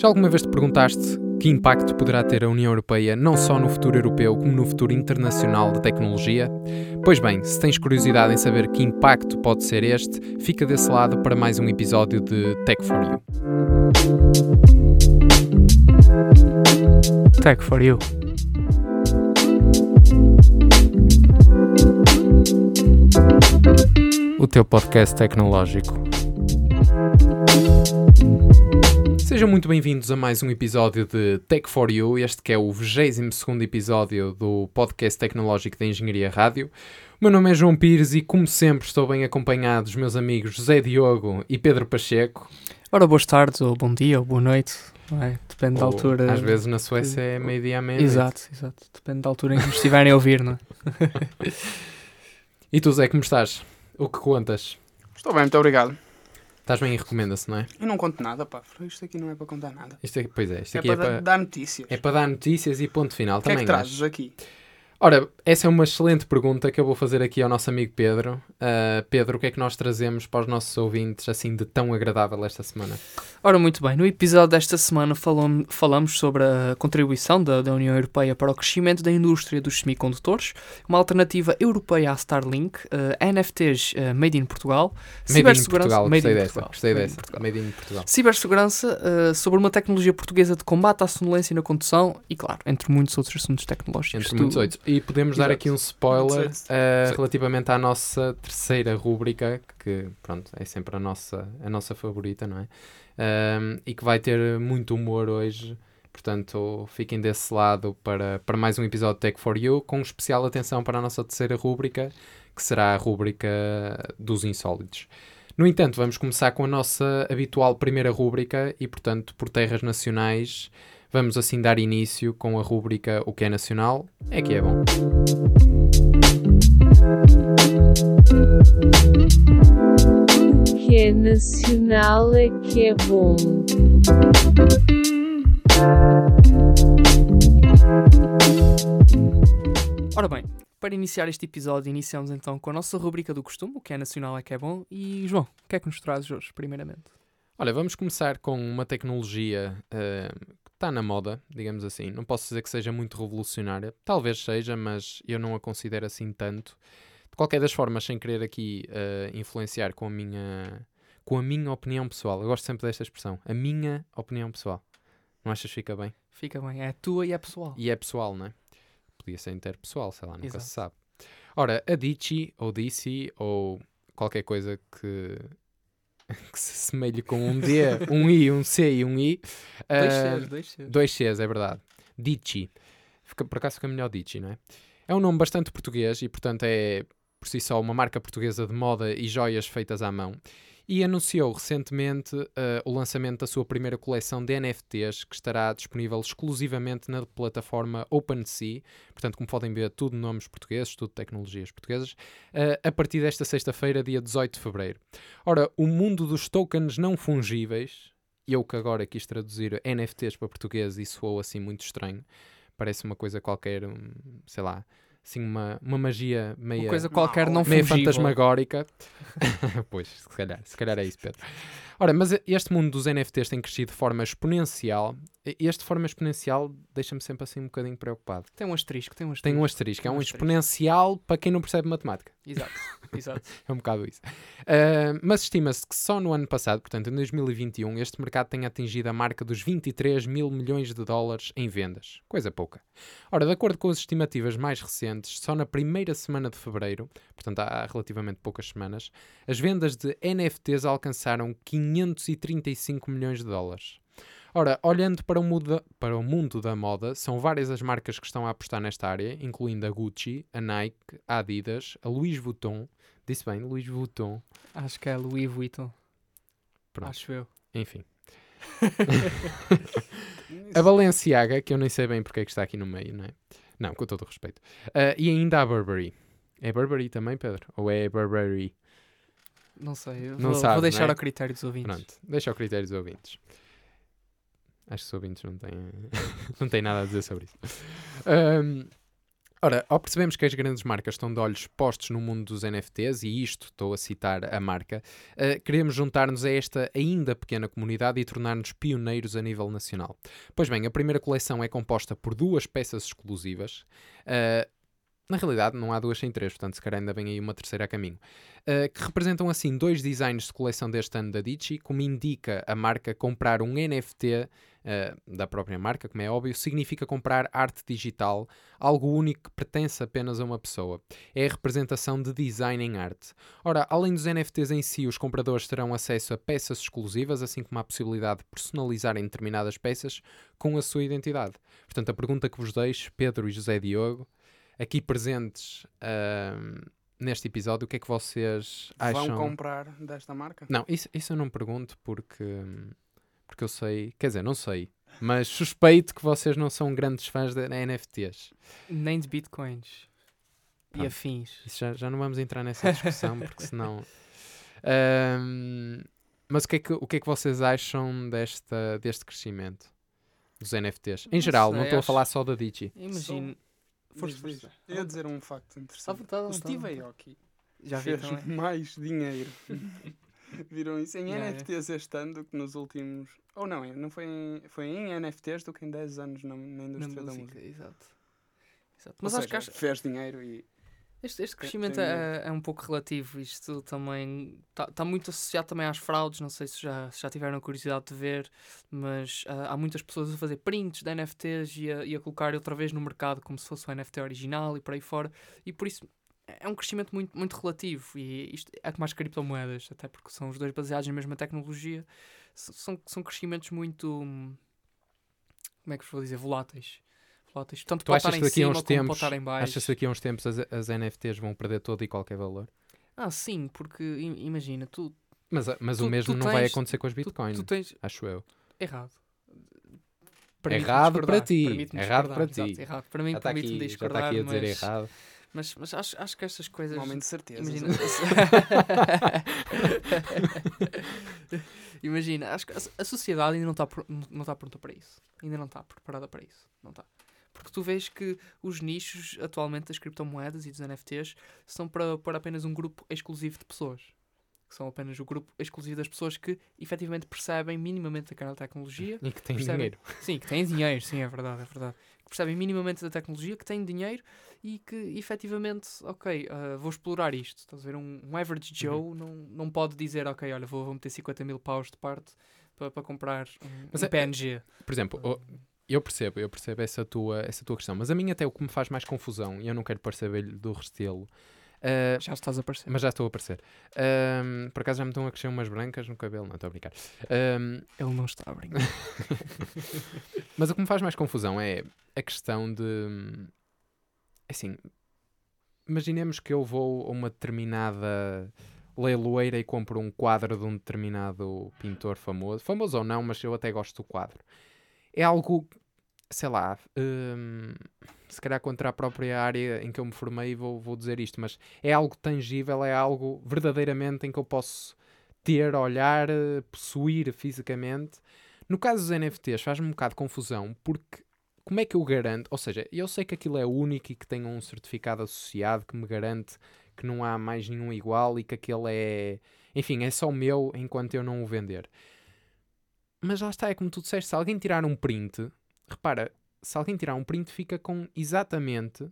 Já alguma vez te perguntaste que impacto poderá ter a União Europeia não só no futuro europeu, como no futuro internacional da tecnologia? Pois bem, se tens curiosidade em saber que impacto pode ser este, fica desse lado para mais um episódio de Tech for You. Tech for You. O teu podcast tecnológico. Sejam muito bem-vindos a mais um episódio de Tech for You, este que é o 22 episódio do podcast tecnológico da Engenharia Rádio. O meu nome é João Pires e, como sempre, estou bem acompanhado dos meus amigos José Diogo e Pedro Pacheco. Ora, boas tardes, ou bom dia, ou boa noite. não é? Depende da Ou, altura. Às vezes na Suécia é meio-dia à meia Exato, exato. Depende da altura em que nos estiverem a ouvir, não é? E tu, Zé, como estás? O que contas? Estou bem, muito obrigado. Estás bem e recomenda-se, não é? Eu não conto nada, pá. Isto aqui não é para contar nada. Isto aqui, pois é, isto É aqui para, é dar- para, dar notícias. é para dar notícias e ponto final o que é também. que acho. trazes aqui? Ora, essa é uma excelente pergunta que eu vou fazer aqui ao nosso amigo Pedro. Uh, Pedro, o que é que nós trazemos para os nossos ouvintes assim de tão agradável esta semana? Ora, muito bem. No episódio desta semana falam- falamos sobre a contribuição da, da União Europeia para o crescimento da indústria dos semicondutores, uma alternativa europeia à Starlink, eh, NFTs eh, made in Portugal, Made in Portugal, made gostei in. Portugal, Gostei made in dessa. Portugal. Made in Portugal. Cibersegurança, sobre uma tecnologia portuguesa de combate à sonolência na condução e, claro, entre muitos outros assuntos tecnológicos. Entre Tu- muitos outros. E podemos dar Exato. aqui um spoiler uh, relativamente à nossa terceira rúbrica, que pronto, é sempre a nossa, a nossa favorita, não é? Um, e que vai ter muito humor hoje. Portanto, fiquem desse lado para, para mais um episódio de Tech for You, com especial atenção para a nossa terceira rúbrica, que será a rúbrica dos insólitos. No entanto, vamos começar com a nossa habitual primeira rúbrica e, portanto, por terras nacionais, vamos assim dar início com a rúbrica O que é nacional é que é bom. que é nacional é que é bom. Ora bem, para iniciar este episódio, iniciamos então com a nossa rubrica do costume, o que é nacional é que é bom. E João, o que é que nos trazes hoje, primeiramente? Olha, vamos começar com uma tecnologia que está na moda, digamos assim. Não posso dizer que seja muito revolucionária. Talvez seja, mas eu não a considero assim tanto. De qualquer das formas, sem querer aqui eh, influenciar com a minha com a minha opinião pessoal. Eu gosto sempre desta expressão. A minha opinião pessoal. Não achas que fica bem? Fica bem, é tua e é pessoal. E é pessoal, não é? Podia ser interpessoal, sei lá, nunca Exato. se sabe. Ora, a Dici, ou Dici, ou qualquer coisa que, que se assemelhe com um D, um I, um C e um I. Dois ah, Cs, dois Cs. Dois Cs, é verdade. Dici. Fica, por acaso fica melhor Dici, não é? É um nome bastante português e, portanto, é por si só uma marca portuguesa de moda e joias feitas à mão. E anunciou recentemente eh, o lançamento da sua primeira coleção de NFTs, que estará disponível exclusivamente na plataforma OpenSea. Portanto, como podem ver, tudo nomes portugueses, tudo tecnologias portuguesas, eh, a partir desta sexta-feira, dia 18 de fevereiro. Ora, o mundo dos tokens não fungíveis, eu que agora quis traduzir NFTs para português e soou assim muito estranho, parece uma coisa qualquer, um, sei lá, assim uma, uma magia meia, Uma coisa qualquer não meia fungível. fantasmagórica. pois, se calhar, se calhar é isso, Pedro. Ora, mas este mundo dos NFTs tem crescido de forma exponencial. Este de forma exponencial deixa-me sempre assim um bocadinho preocupado. Tem um asterisco, tem um asterisco. Tem um asterisco, é Um um asterisco. exponencial para quem não percebe matemática. Exato, exato. É um bocado isso. Ah, mas estima-se que só no ano passado, portanto em 2021, este mercado tenha atingido a marca dos 23 mil milhões de dólares em vendas. Coisa pouca. Ora, de acordo com as estimativas mais recentes, só na primeira semana de fevereiro, portanto há relativamente poucas semanas, as vendas de NFTs alcançaram 535 milhões de dólares. Ora, olhando para o, mundo, para o mundo da moda, são várias as marcas que estão a apostar nesta área, incluindo a Gucci, a Nike, a Adidas, a Louis Vuitton, disse bem, Louis Vuitton, Acho que é Louis Vuitton. Pronto. Acho eu. enfim. A Balenciaga, que eu nem sei bem porque é que está aqui no meio, não é? Não, com todo o respeito. Ah, e ainda a Burberry. É Burberry também, Pedro? Ou é Burberry? Não sei, Não vou, sabe, vou deixar é? ao critério dos ouvintes. Pronto, deixa ao critério dos ouvintes. Acho que os ouvintes não têm, não têm nada a dizer sobre isso. Ahm, Ora, ao percebemos que as grandes marcas estão de olhos postos no mundo dos NFTs, e isto estou a citar a marca, uh, queremos juntar-nos a esta ainda pequena comunidade e tornar-nos pioneiros a nível nacional. Pois bem, a primeira coleção é composta por duas peças exclusivas. Uh, na realidade, não há duas sem três, portanto, se calhar ainda vem aí uma terceira a caminho. Uh, que representam assim dois designs de coleção deste ano da Dici, como indica a marca comprar um NFT uh, eh, da própria marca, como é óbvio, significa comprar arte digital, algo único que pertence apenas a uma pessoa. É a representação de design em arte. Ora, além dos NFTs em si, os compradores terão acesso a peças exclusivas, assim como a possibilidade de personalizarem determinadas peças com a sua identidade. Portanto, a pergunta que vos deixo, Pedro e José Diogo, aqui presentes uh, neste episódio, o que é que vocês acham? Vão comprar desta marca? Não, isso, isso eu não pergunto porque, porque eu sei, quer dizer, não sei, mas suspeito que vocês não são grandes fãs de NFTs. Nem de bitcoins Pronto. e afins. Isso já, já não vamos entrar nessa discussão porque senão. mas o que, é que, o que é que vocês acham desta, deste crescimento dos NFTs? Em não geral, sei, não estou acho... a falar só da Digi. Imagino. Força, força. Eu ia dizer um facto interessante. Vontade, o Steve Aoki já fez mais dinheiro. Viram isso em yeah, NFTs yeah. este ano do que nos últimos. Ou não, não foi em, foi em NFTs do que em 10 anos na, na indústria na música, da música. Exato. Exato. Mas Ou acho que fez dinheiro e este, este crescimento é, é, um pouco relativo. Isto também está tá muito associado também às fraudes. Não sei se já, se já tiveram a curiosidade de ver, mas uh, há muitas pessoas a fazer prints de NFTs e a, e a colocar outra vez no mercado como se fosse o NFT original e por aí fora. E por isso é um crescimento muito, muito relativo. E isto é como as criptomoedas, até porque são os dois baseados na mesma tecnologia. São, são crescimentos muito. Como é que vos vou dizer? Voláteis voláteis. Tanto tu achas que daqui a uns tempos, achas que daqui a uns tempos as, as NFTs vão perder todo e qualquer valor? Ah, sim, porque imagina, tu. Mas, mas tu, o mesmo não tens, vai acontecer com as bitcoins, tu, tu tens... acho eu. Errado. Errado para ti. Errado para ti. Exato, errado. Para mim, tá permite-me discordar. Já está aqui a dizer mas... errado. Mas, mas acho, acho que estas coisas. Um momento de certeza. Imagina, imagina acho que a, sociedade ainda não está não está pronta para isso. Ainda não está preparada para isso. Não está. Porque tu vês que os nichos atualmente das criptomoedas e dos NFTs são para, para apenas um grupo exclusivo de pessoas. Que são apenas o grupo exclusivo das pessoas que efetivamente percebem minimamente aquela tecnologia. E que têm percebem, dinheiro. Sim, que têm dinheiro, sim, é verdade, é verdade. Que percebem minimamente da tecnologia, que têm dinheiro e que efetivamente, ok, uh, vou explorar isto. Estás a ver? Um, um average Joe uhum. não, não pode dizer, ok, olha, vou, vou meter 50 mil paus de parte para, para comprar um, Mas um é, PNG. Por exemplo, uh, eu percebo, eu percebo essa tua, essa tua questão, mas a mim até o que me faz mais confusão, e eu não quero parecer velho do restelo. Uh, já estás a aparecer. Mas já estou a aparecer. Uh, por acaso já me estão a crescer umas brancas no cabelo, não estou a brincar. Uh, Ele não está a brincar. mas o que me faz mais confusão é a questão de. Assim, imaginemos que eu vou a uma determinada leiloeira e compro um quadro de um determinado pintor famoso. Famoso ou não, mas eu até gosto do quadro. É algo sei lá, hum, se calhar contra a própria área em que eu me formei, vou, vou dizer isto, mas é algo tangível, é algo verdadeiramente em que eu posso ter, olhar, possuir fisicamente. No caso dos NFTs, faz-me um bocado de confusão, porque como é que eu garanto? Ou seja, eu sei que aquilo é único e que tem um certificado associado que me garante que não há mais nenhum igual e que aquele é. Enfim, é só meu enquanto eu não o vender. Mas lá está, é como tu disseste, se alguém tirar um print repara, se alguém tirar um print, fica com exatamente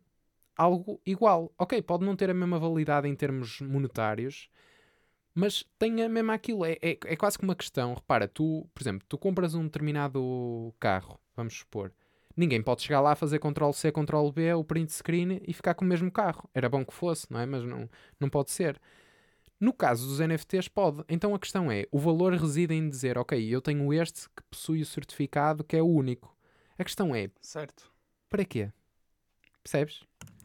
algo igual. Ok, pode não ter a mesma validade em termos monetários, mas tem a mesma aquilo. É, é, é quase como uma questão. Repara, tu, por exemplo, tu compras um determinado carro, vamos supor. Ninguém pode chegar lá, fazer Ctrl-C, Ctrl-B, o print screen e ficar com o mesmo carro. Era bom que fosse, não é? Mas não, não pode ser. No caso dos NFTs, pode. Então a questão é: o valor reside em dizer, ok, eu tenho este que possui o certificado que é o único. A questão é: certo. para quê? Percebes?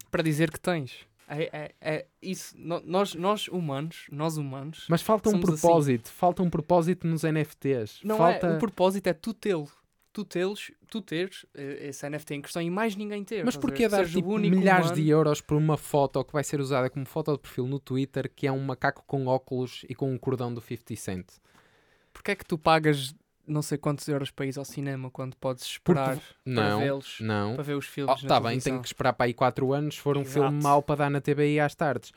Para dizer que tens. É, é, é isso. nós, nós humanos, nós humanos. Mas falta um assim. propósito. Assim. Falta um propósito nos NFTs. Não falta... é. O propósito é tu tê-lo. Tu teres, tu teres eh, esse NFT em questão e mais ninguém ter. Mas porquê dar tipo, milhares humano? de euros por uma foto que vai ser usada como foto de perfil no Twitter que é um macaco com óculos e com um cordão do 50 Cent? Porquê é que tu pagas não sei quantos euros para ir ao cinema quando podes esperar para Não, vê-los, não. para ver os filmes Oh, tá bem, tenho que esperar para aí 4 anos se for um Exato. filme mau para dar na TBI às tardes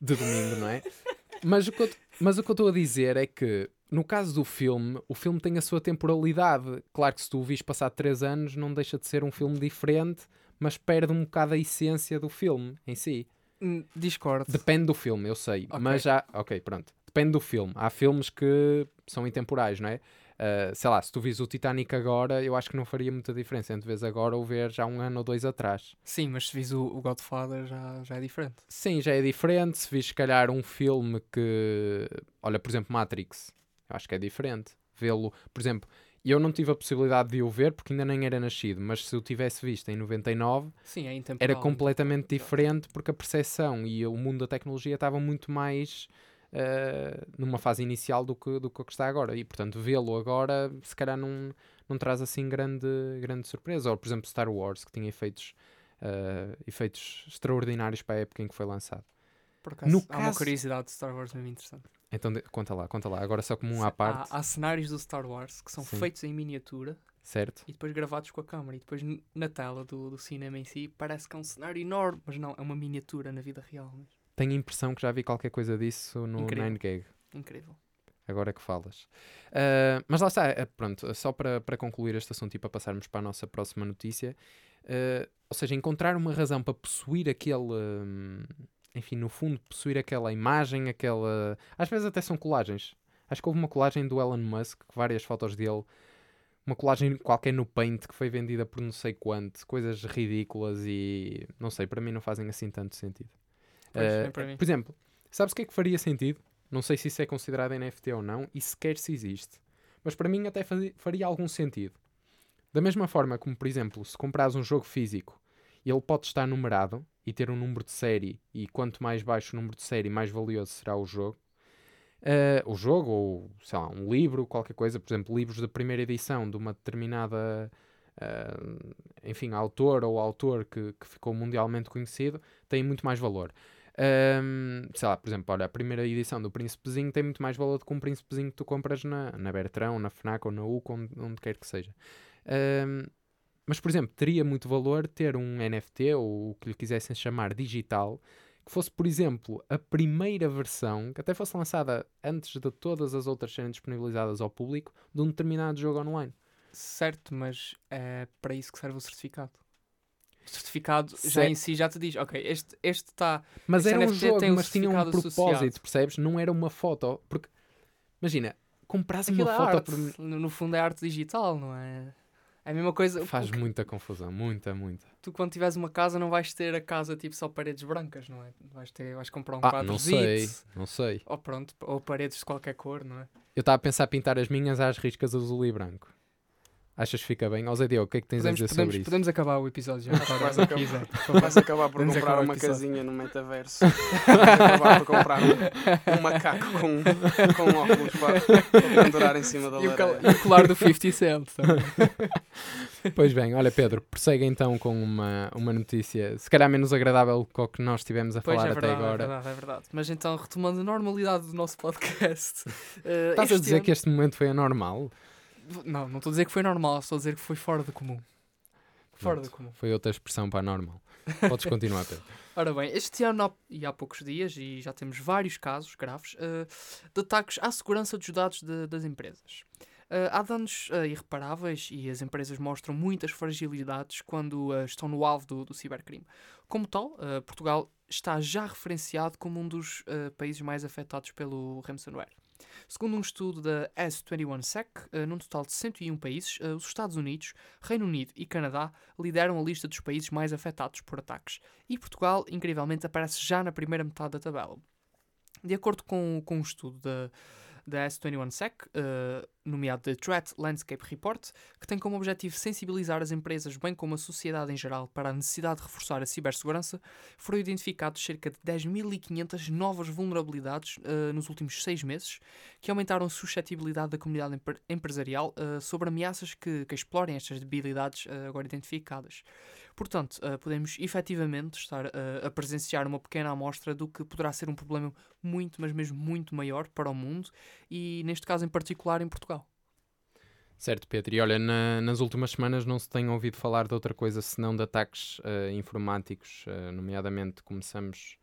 de domingo, não é? mas, o que eu, mas o que eu estou a dizer é que no caso do filme, o filme tem a sua temporalidade. Claro que se tu o vis passar 3 anos, não deixa de ser um filme diferente, mas perde um bocado a essência do filme em si. Hum, Discordo. Depende do filme, eu sei. Ok. Mas já. Ok, pronto. Depende do filme. Há filmes que são intemporais, não é? Ah, sei lá, se tu vis o Titanic agora, eu acho que não faria muita diferença entre vês agora ou ver já um ano ou dois atrás. Sim, mas se vis o, o Godfather já, já é diferente. Sim, já é diferente. Se vis, se calhar, um filme que. Olha, por exemplo, Matrix. Eu acho que é diferente. Vê-lo. Por exemplo, eu não tive a possibilidade de o ver porque ainda nem era nascido, mas se eu tivesse visto em 99, Sim, é era completamente diferente porque a percepção e o mundo da tecnologia estavam muito mais eh, numa fase inicial do que, do que o que está agora. E, portanto, vê-lo agora, se calhar, não, não traz assim grande, grande surpresa. Ou, por exemplo, Star Wars, que tinha efeitos, eh, efeitos extraordinários para a época em que foi lançado. Por acaso, No há uma caso- curiosidade de Star Wars mesmo interessante. Então, de- conta lá, conta lá. Agora só como um à Há, parte, há cenários do Star Wars que são Sim. feitos em miniatura certo? e depois gravados com a câmera. E depois na tela do, do cinema em si parece que é um cenário enorme, mas não, é uma miniatura na vida real. Mas Tenho a impressão que já vi qualquer coisa disso no Incrível. 9gag. incrível. agora que falas. Ah, mas lá está, eh, pronto, só para, para concluir este assunto e para passarmos para a nossa próxima notícia, ah, ou seja, encontrar uma razão para possuir aquele, hum, enfim, no fundo, possuir aquela imagem, aquela. Às vezes até são colagens. Acho que houve uma colagem do Elon Musk, várias fotos dele, uma colagem qualquer no Paint que foi vendida por não sei quanto, coisas ridículas e não sei, para mim não fazem assim tanto sentido. Pois, mim. por exemplo, sabes o que é que faria sentido? Não sei se isso é considerado NFT ou não e sequer se existe. Mas para mim até faria algum sentido. Da mesma forma como, por exemplo, se comprares um jogo físico, ele pode estar numerado e ter um número de série, e quanto mais baixo o número de série, mais valioso será o jogo. Ah, o jogo, ou sei lá, um livro, qualquer coisa, por exemplo, livros da primeira edição de uma determinada, ah, enfim, autor ou autor que, que ficou mundialmente conhecido, têm muito mais valor. Ahm, sei lá, por exemplo, olha, a primeira edição do Príncipezinho tem muito mais valor do que um Príncipezinho que tu compras na, na Bertrão, na Fnac ou na UC, onde, onde quer que seja. Ahm, mas, por exemplo, teria muito valor ter um NFT ou o que lhe quisessem chamar digital, que fosse, por exemplo, a primeira versão, que até fosse lançada antes de todas as outras serem disponibilizadas ao público, de um determinado jogo online. Certo, mas é para isso que serve o certificado. Certificado já Cer- em si já te diz, ok, este este está. Mas Este era um NFT jogo, tem um mas tinha um propósito, associado. percebes? Não era uma foto. Porque, imagina, compras uma é foto arte. por- No, fundo é arte digital, não é? É a mesma coisa. Faz muita confusão, muita, muita. Tu quando tiveres uma casa não vais ter a casa tipo só paredes brancas, não é? Vais, ter, vais comprar um Ah, quadro não sei, não sei. Ou pronto, ou paredes de qualquer cor, não é? Eu estava a pensar pintar as minhas às riscas azul e branco. Achas que fica bem? Ó Zé Diogo, o que é que tens Podemos, a dizer podemos, sobre isso? podemos acabar o episódio já. Vais acabar. Vais acabar por Vamos comprar acabar uma casinha no metaverso. Vais acabar por comprar um, um macaco com, com óculos para, para pendurar em cima da E lareira. e o colar do 50 Cent. Pois bem, olha Pedro, prossegue então com uma, uma notícia, se calhar menos agradável que o que nós tivemos a Pois falar é até verdade, é agora. verdade, é verdade. Mas então, retomando a normalidade do nosso podcast. eh, Estás a dizer ano- que este momento foi anormal? Não, não estou a dizer que foi normal, estou a dizer que foi fora do comum. Fora Pronto, do comum. Foi outra expressão para anormal. Podes continuar, Pedro. Ora bem, este ano há- e há poucos dias, e já temos vários casos graves, eh, de ataques à segurança dos dados de- das empresas. Eh, há danos eh, irreparáveis e as empresas mostram muitas fragilidades quando eh, estão no alvo do, do cibercrime. Como tal, Portugal está já referenciado como um dos países mais afetados pelo ransomware. Segundo um estudo da S21Sec, eh, num total de 101 países, eh, os Estados Unidos, Reino Unido e Canadá lideram a lista dos países mais afetados por ataques e Portugal, incrivelmente, aparece já na primeira metade da tabela. De acordo com, com um estudo da, da S21Sec, eh, nomeado The Threat Landscape Report, que tem como objetivo sensibilizar as empresas, bem como a sociedade em geral, para a necessidade de reforçar a cibersegurança, foram identificados cerca de 10.500 novas vulnerabilidades eh, nos últimos seis meses, que aumentaram a suscetibilidade da comunidade empre- empresarial eh, sobre ameaças que, que explorem estas debilidades agora identificadas. Portanto, eh, podemos efetivamente estar eh, a presenciar uma pequena amostra do que poderá ser um problema muito, mas mesmo muito maior para o mundo e, neste caso em particular, em Portugal. Certo, Pedro. E olha, na- nas últimas semanas não se tem ouvido falar de outra coisa senão de ataques eh, informáticos, eh, nomeadamente começamos,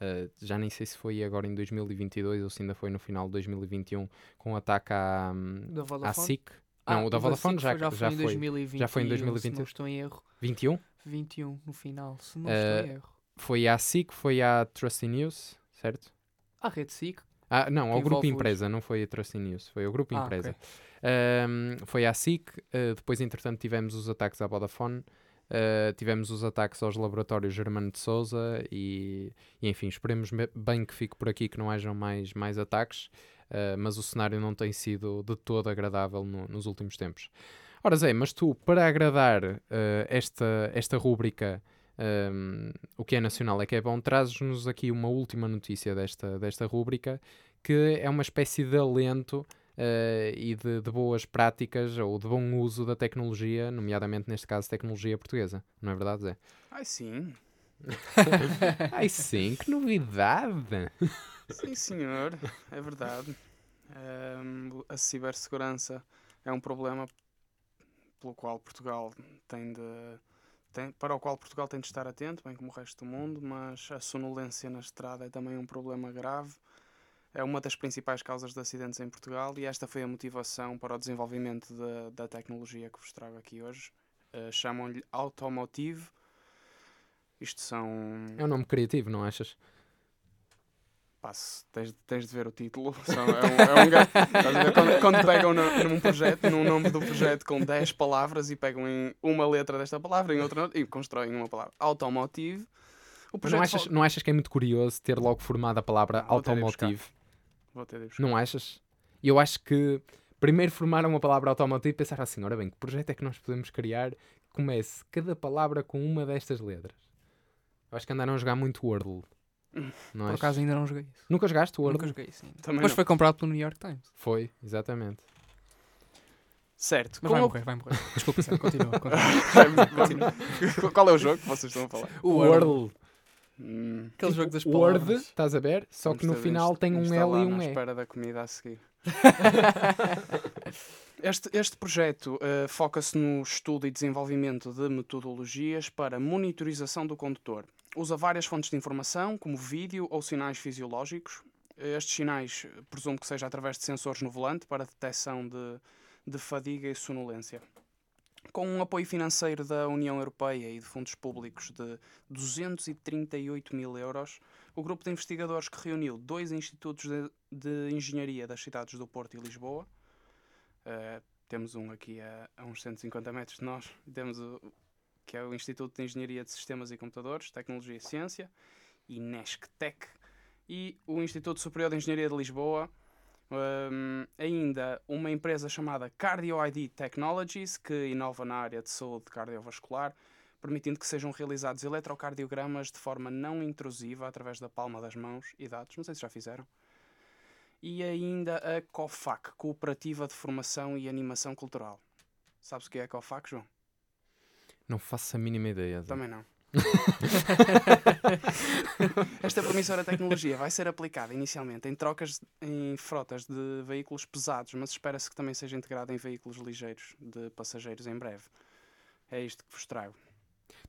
eh, já nem sei se foi agora em 2022 ou se ainda foi no final de 2021, com o ataque à, hum, à? SIC. Não, o da Vodafone já, foi, já, foi, em 2020. já foi em 2020. Se não estou em erro. 21? 21 no final, se não Eh, estou em erro. Foi à SIC, foi à Trusty News, certo? A Rede SIC. Ah, não, ao Grupo Empresa, não foi a Trusty News, foi ao Grupo Ah, Empresa. ok. Ahm, foi à SIC, uh, depois, entretanto, tivemos os ataques à Vodafone, uh, tivemos os ataques aos laboratórios Germano de Souza e, e, enfim, esperemos bem que fique por aqui, que não hajam mais, mais ataques, uh, mas o cenário não tem sido de todo agradável no- nos últimos tempos. Ora, Zé, mas tu, para agradar uh, esta, esta rúbrica, um, o que é nacional é que é bom, trazes-nos aqui uma última notícia desta, desta rúbrica, que é uma espécie de alento eh, e de, de boas práticas ou de bom uso da tecnologia, nomeadamente neste caso tecnologia portuguesa. Não é verdade, Zé? Ai sim, Ai sim, que novidade! sim senhor, é verdade. Ahm, a cibersegurança é um problema pelo qual Portugal tem de tem- para o qual Portugal tem de estar atento, bem como o resto do mundo, mas a sonolência na estrada é também um problema grave. É uma das principais causas de acidentes em Portugal e esta foi a motivação para o desenvolvimento da, da tecnologia que vos trago aqui hoje. Eh, Chamam-lhe Automotive. Isto são. É um nome criativo, não achas? Pá, se tens, tens de ver o título. São- é um, é um quando, quando pegam no- num projeto, num nome do projeto com 10 palavras e pegam em uma letra desta palavra em outra e constroem uma palavra. Automotive. Não achas, não achas que é muito curioso ter logo formado a palavra Vou automotive? Não achas? Eu acho que primeiro formaram a palavra automotive e pensaram assim: ora bem, que projeto é que nós podemos criar que comece cada palavra com uma destas letras? Eu acho que andaram a jogar muito Wordle. Por acaso ainda não joguei isso. Nunca jogaste Wordle? Nunca joguei isso ainda. Também Mas não. foi comprado pelo New York Times. Foi, exatamente. Certo. Mas vai o- morrer, vai morrer. Desculpa, continua. continua. Continua. Qual é o jogo que vocês estão a falar? O Wordle. Hum, Aquele jogo das Word, palavras. estás a ver? Só que no vamos final tem um L e um na E. espera da comida a seguir. Este, este projeto eh, foca-se no estudo e desenvolvimento de metodologias para monitorização do condutor. Usa várias fontes de informação, como vídeo ou sinais fisiológicos. Estes sinais, presumo que seja através de sensores no volante para detecção de, de fadiga e sonolência. Com um apoio financeiro da União Europeia e de fundos públicos de 238 mil euros, o grupo de investigadores que reuniu dois institutos de, de engenharia das cidades do Porto e Lisboa, eh, temos um aqui a, a uns 150 metros de nós, temos o, que é o Instituto de Engenharia de Sistemas e Computadores, Tecnologia e Ciência, INESCTEC, e o Instituto Superior de Engenharia de Lisboa, um, ainda uma empresa chamada Cardio ID Technologies, que inova na área de saúde cardiovascular, permitindo que sejam realizados eletrocardiogramas de forma não intrusiva através da palma das mãos e dados. Não sei se já fizeram. E ainda a COFAC, Cooperativa de Formação e Animação Cultural. Sabes o que é a COFAC, João? Não faço a mínima ideia. Zé. Também não. Esta promissora tecnologia vai ser aplicada inicialmente em trocas em frotas de veículos pesados, mas espera-se que também seja integrada em veículos ligeiros de passageiros em breve. É isto que vos trago.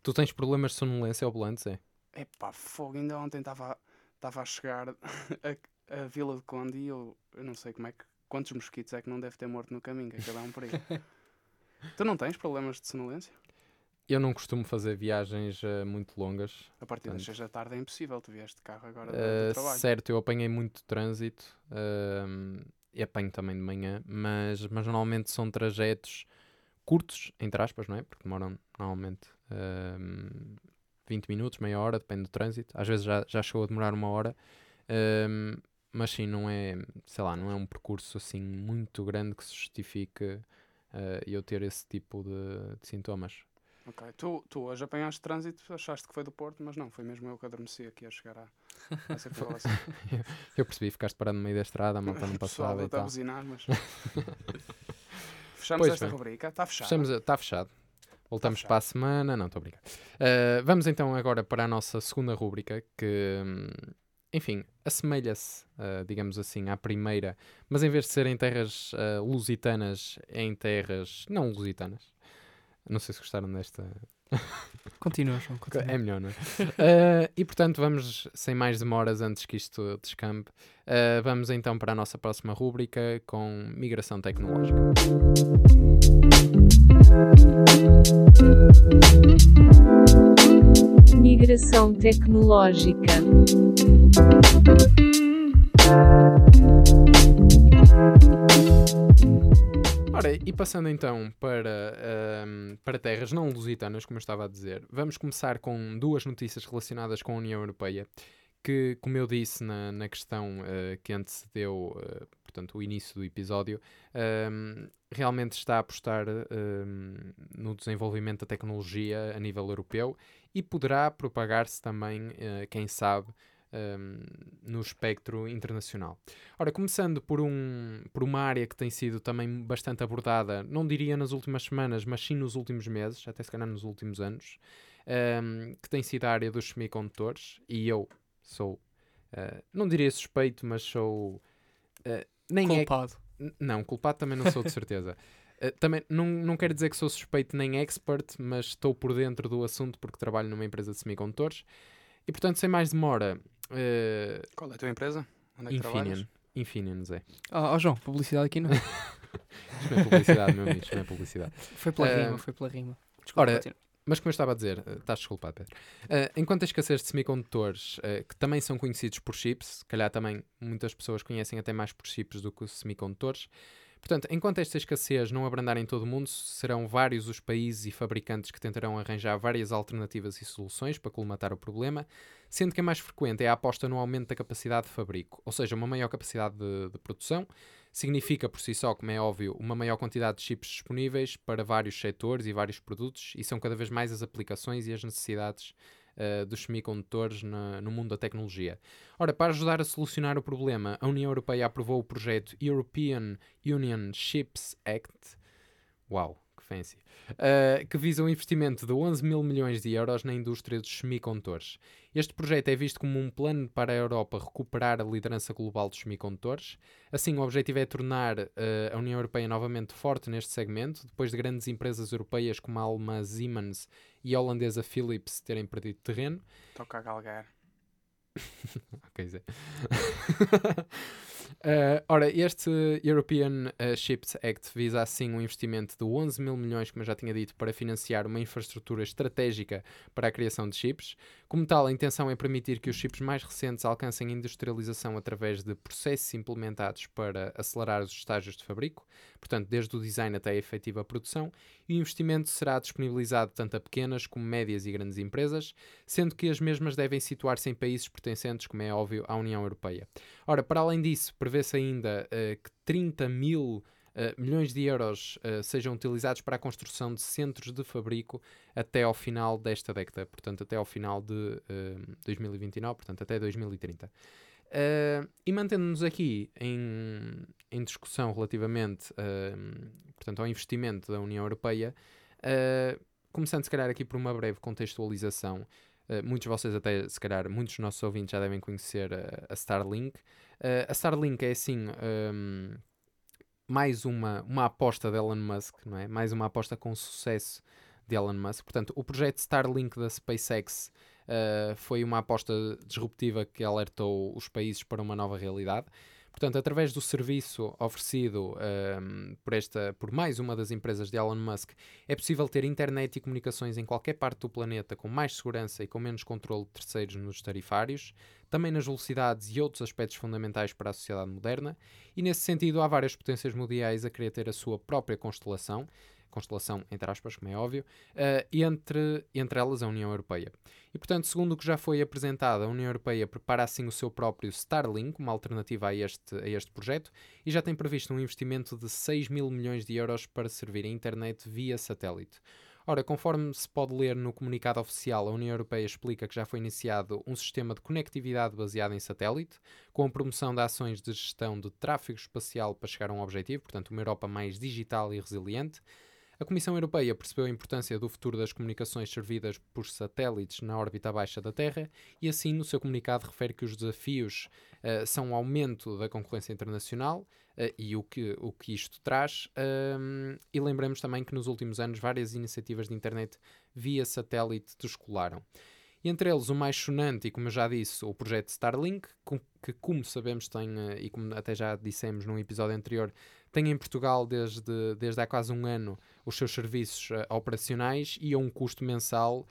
Tu tens problemas de sonolência ao volante, Zé? Epá, fogo, ainda ontem estava a chegar a, a Vila de Conde e eu, eu não sei como é que. Quantos mosquitos é que não deve ter morto no caminho? Que é um perigo. tu não tens problemas de sonolência? Eu não costumo fazer viagens eh, muito longas. A partir das Portanto. 6 da tarde é impossível. Tu vieste de carro agora do trabalho. certo, eu apanhei muito trânsito ehm, e apanho também de manhã, mas, mas normalmente são trajetos curtos, entre aspas, não é? Porque demoram normalmente ehm, 20 minutos, meia hora, depende do trânsito. Às vezes já, já chegou a demorar uma hora, ehm, mas sim, não é, sei lá, não é um percurso assim muito grande que se justifique eh, eu ter esse tipo de, de sintomas. Ok. Tu, tu hoje apanhaste trânsito, achaste que foi do Porto, mas não, foi mesmo eu que adormeci aqui a chegar à, à circunvalação. Eu percebi, ficaste parado no meio da estrada, a malta não passava e a tal. buzinar, mas. Fechamos Pois esta bem. rubrica. Está. Fechamos, está fechado. Voltamos fechado. para a semana. Não, estou a brincar. Uh, vamos então agora para a nossa segunda rúbrica, que hum, enfim, assemelha-se, uh, digamos assim, à primeira, mas em vez de ser em terras uh, lusitanas, é em terras não lusitanas. Não sei se gostaram desta. Continua, João. Continua. É melhor, não é? uh, e portanto, vamos, sem mais demoras antes que isto descampe, vamos então para a nossa próxima rúbrica com migração tecnológica. Migração tecnológica. Ora, e passando então para, um, para terras não lusitanas, como eu estava a dizer, vamos começar com duas notícias relacionadas com a União Europeia, que, como eu disse na, na questão uh, que antecedeu uh, portanto, o início do episódio, um, realmente está a apostar um, no desenvolvimento da tecnologia a nível europeu e poderá propagar-se também, uh, quem sabe, um, no espectro internacional. Ora, começando por, um, por uma área que tem sido também bastante abordada, não diria nas últimas semanas, mas sim nos últimos meses, até se calhar nos últimos anos, um, que tem sido a área dos semicondutores, e eu sou, uh, não diria suspeito, mas sou. Uh, nem é Culpado. É, não, culpado também não sou de certeza. Uh, também não, não quero dizer que sou suspeito nem expert, mas estou por dentro do assunto porque trabalho numa empresa de semicondutores. E portanto, sem mais demora. Uh, Qual é a tua empresa? Onde é que Infineon. trabalhas? Infineon, Zé. Oh, oh, João, publicidade aqui não. Isto não é publicidade, meu amigo, isto não é publicidade. Foi pela Eh, rima, foi pela rima. Desculpa, ora, continua. Mas como eu estava a dizer, eh, estás desculpado, Pedro. Eh, enquanto a escassez de semicondutores, eh, que também são conhecidos por chips, se calhar também muitas pessoas conhecem até mais por chips do que os semicondutores. Portanto, enquanto esta escassez não abrandar em todo o mundo, serão vários os países e fabricantes que tentarão arranjar várias alternativas e soluções para colmatar o problema, sendo que a mais frequente é a aposta no aumento da capacidade de fabrico, ou seja, uma maior capacidade de, de produção, significa por si só, como é óbvio, uma maior quantidade de chips disponíveis para vários setores e vários produtos, e são cada vez mais as aplicações e as necessidades uh, dos semicondutores na, no mundo da tecnologia. Ora, para ajudar a solucionar o problema, a União Europeia aprovou o projeto European Union Chips Act. Uau, fancy! Uh, que visa um investimento de 11 mil milhões de euros na indústria dos semicondutores. Este projeto é visto como um plano para a Europa recuperar a liderança global dos semicondutores. Assim, o objetivo é tornar uh, a União Europeia novamente forte neste segmento, depois de grandes empresas europeias como a alemã Siemens e a holandesa Philips terem perdido terreno. Toca a galgar. ok, Zé. Uh, ora, este European uh, Chips Act visa assim um investimento de 11 mil milhões, como eu já tinha dito, para financiar uma infraestrutura estratégica para a criação de chips. Como tal, a intenção é permitir que os chips mais recentes alcancem industrialização através de processos implementados para acelerar os estágios de fabrico, portanto, desde o design até a efetiva produção, e o investimento será disponibilizado tanto a pequenas como médias e grandes empresas, sendo que as mesmas devem situar-se em países pertencentes, como é óbvio, à União Europeia. Ora, para além disso, prevê-se ainda uh, que 30 mil Uh, milhões de euros uh, sejam utilizados para a construção de centros de fabrico até ao final desta década, portanto, até ao final de uh, 2029, portanto, até 2030. e mantendo-nos aqui em, em, discussão relativamente portanto, ao investimento da União Europeia, começando se calhar aqui por uma breve contextualização, muitos de vocês até, se calhar, muitos dos nossos ouvintes já devem conhecer a Starlink. A Starlink é assim... Um, mais uma, uma aposta de Elon Musk, não é? Mais uma aposta com sucesso de Elon Musk. Portanto, o projeto Starlink da SpaceX uh, foi uma aposta disruptiva que alertou os países para uma nova realidade. Portanto, através do serviço oferecido um, por, esta, por mais uma das empresas de Elon Musk, é possível ter internet e comunicações em qualquer parte do planeta com mais segurança e com menos controle de terceiros nos tarifários, também nas velocidades e outros aspectos fundamentais para a sociedade moderna, e nesse sentido há várias potências mundiais a querer ter a sua própria constelação, constelação entre aspas, como é óbvio, uh, entre, entre elas a União Europeia. E portanto, segundo o que já foi apresentado, a União Europeia prepara assim o seu próprio Starlink, uma alternativa a este, a este projeto, e já tem previsto um investimento de 6 mil milhões de euros para servir a internet via satélite. Ora, conforme se pode ler no comunicado oficial, a União Europeia explica que já foi iniciado um sistema de conectividade baseado em satélite, com a promoção de ações de gestão de tráfego espacial para chegar a um objetivo, portanto, uma Europa mais digital e resiliente. A Comissão Europeia percebeu a importância do futuro das comunicações servidas por satélites na órbita abaixo da Terra e, assim, no seu comunicado, refere que os desafios uh, são o aumento da concorrência internacional uh, e o que, o que isto traz. Um, e lembramos também que nos últimos anos várias iniciativas de internet via satélite descolaram. Entre eles o mais sonante, e como eu já disse, o projeto Starlink, que como sabemos tem, eh, e como até já dissemos num episódio anterior, tem em Portugal desde, desde há quase um ano os seus serviços uh, operacionais e a um custo mensal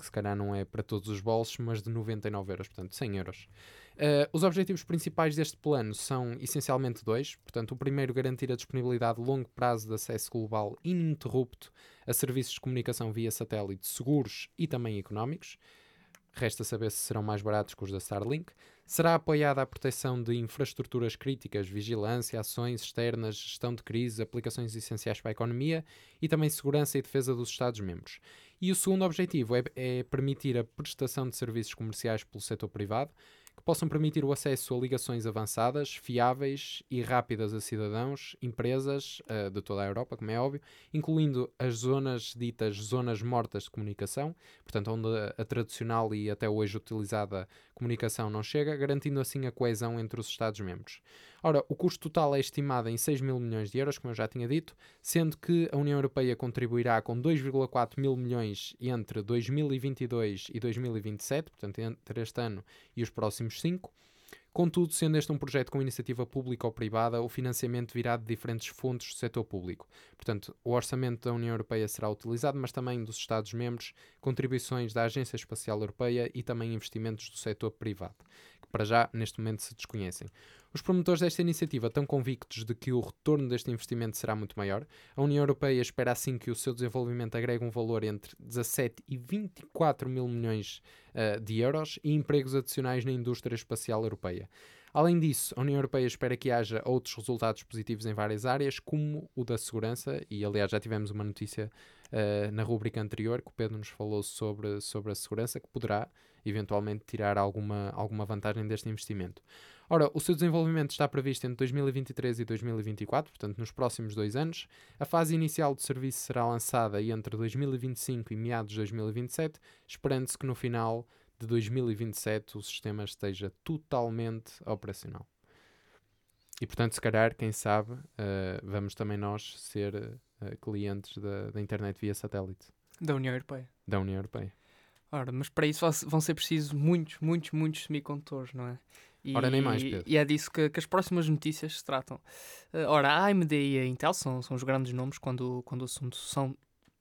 que se calhar não é para todos os bolsos, mas de 99 euros, portanto 100 euros. Uh, os objetivos principais deste plano são essencialmente dois. Portanto, o primeiro, garantir a disponibilidade de longo prazo de acesso global ininterrupto a serviços de comunicação via satélite seguros e também económicos. Resta saber se serão mais baratos que os da Starlink. Será apoiada a proteção de infraestruturas críticas, vigilância, ações externas, gestão de crise, aplicações essenciais para a economia e também segurança e defesa dos Estados-membros. E o segundo objetivo é, é permitir a prestação de serviços comerciais pelo setor privado, possam permitir o acesso a ligações avançadas, fiáveis e rápidas a cidadãos, empresas uh, de toda a Europa, como é óbvio, incluindo as zonas ditas zonas mortas de comunicação, portanto, onde a, tradicional e até hoje utilizada comunicação não chega, garantindo assim a coesão entre os Estados-membros. Ora, o custo total é estimado em 6 mil milhões de euros, como eu já tinha dito, sendo que a União Europeia contribuirá com 2,4 mil milhões entre 2022 e 2027, portanto, entre este ano e os próximos 5. Contudo, sendo este um projeto com iniciativa pública ou privada, o financiamento virá de diferentes fontes do setor público. Portanto, o orçamento da União Europeia será utilizado, mas também dos Estados-membros, contribuições da Agência Espacial Europeia e também investimentos do setor privado, que para já, neste momento, se desconhecem. Os promotores desta iniciativa estão convictos de que o retorno deste investimento será muito maior. A União Europeia espera assim que o seu desenvolvimento agregue um valor entre 17 e 24 mil milhões uh, de euros e empregos adicionais na indústria espacial europeia. Além disso, a União Europeia espera que haja outros resultados positivos em várias áreas, como o da segurança, e aliás já tivemos uma notícia uh, na rubrica anterior que o Pedro nos falou sobre, sobre a segurança, que poderá eventualmente tirar alguma, alguma vantagem deste investimento. Ora, o seu desenvolvimento está previsto entre 2023 e 2024, portanto, nos próximos dois anos. A fase inicial do serviço será lançada entre 2025 e meados de 2027, esperando-se que no final de 2027 o sistema esteja totalmente operacional. E portanto, se calhar, quem sabe, uh, vamos também nós ser uh, clientes da, da internet via satélite. Da União Europeia. Da União Europeia. Ora, mas para isso vão ser precisos muitos, muitos, muitos semicondutores, não é? E, ora, nem mais, Pedro. E é disso que, que as próximas notícias se tratam. Uh, ora, a AMD e a Intel são, são os grandes nomes quando, quando o assunto são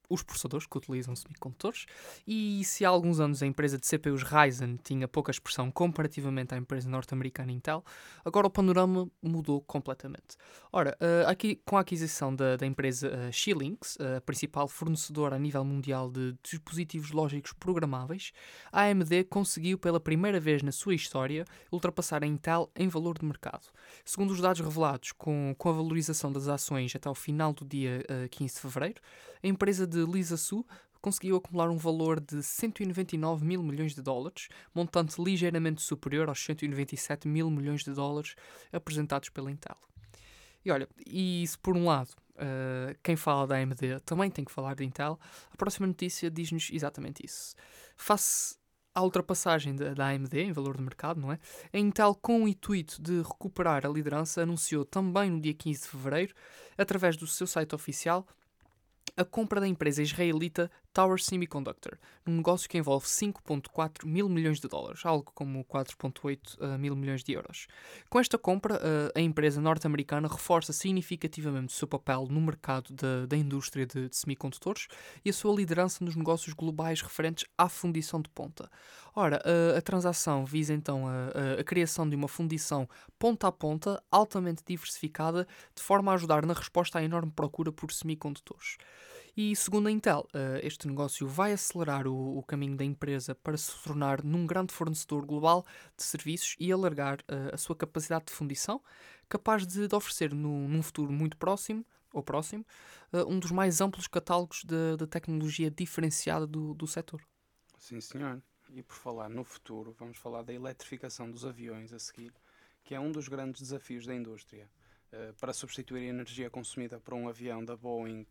os processadores que utilizam semicondutores e se há alguns anos a empresa de CPUs Ryzen tinha pouca expressão comparativamente à empresa norte-americana Intel, agora o panorama mudou completamente. Ora, uh, aqui com a aquisição da, da empresa uh, Xilinx, uh, a principal fornecedora a nível mundial de dispositivos lógicos programáveis, a AMD conseguiu pela primeira vez na sua história ultrapassar a Intel em valor de mercado. Segundo os dados revelados com, com a valorização das ações até o final do dia 15 de fevereiro, a empresa de Lisa Su conseguiu acumular um valor de 199 mil milhões de dólares, montante ligeiramente superior aos 197 mil milhões de dólares apresentados pela Intel. E olha, e se por um lado uh, quem fala da AMD também tem que falar da Intel, a próxima notícia diz-nos exatamente isso. Face à ultrapassagem da AMD em valor de mercado, não é? A Intel, com o intuito de recuperar a liderança, anunciou também no dia 15 de fevereiro, através do seu site oficial, a compra da empresa israelita Tower Semiconductor, num negócio que envolve 5,4 mil milhões de dólares, algo como 4,8 uh, mil milhões de euros. Com esta compra, uh, a empresa norte-americana reforça significativamente o seu papel no mercado de, da indústria de, de, semicondutores e a sua liderança nos negócios globais referentes à fundição de ponta. Ora, uh, a transação visa então a, a criação de uma fundição ponta a ponta, altamente diversificada, de forma a ajudar na resposta à enorme procura por semicondutores. E segundo a Intel, uh, este negócio vai acelerar o, caminho da empresa para se tornar num grande fornecedor global de serviços e alargar uh, a sua capacidade de fundição, capaz de, oferecer num futuro muito próximo ou próximo uh, um dos mais amplos catálogos de tecnologia diferenciada do, do setor. Sim, senhor. E por falar no futuro, vamos falar da eletrificação dos aviões a seguir, que é um dos grandes desafios da indústria. para substituir a energia consumida por um avião da Boeing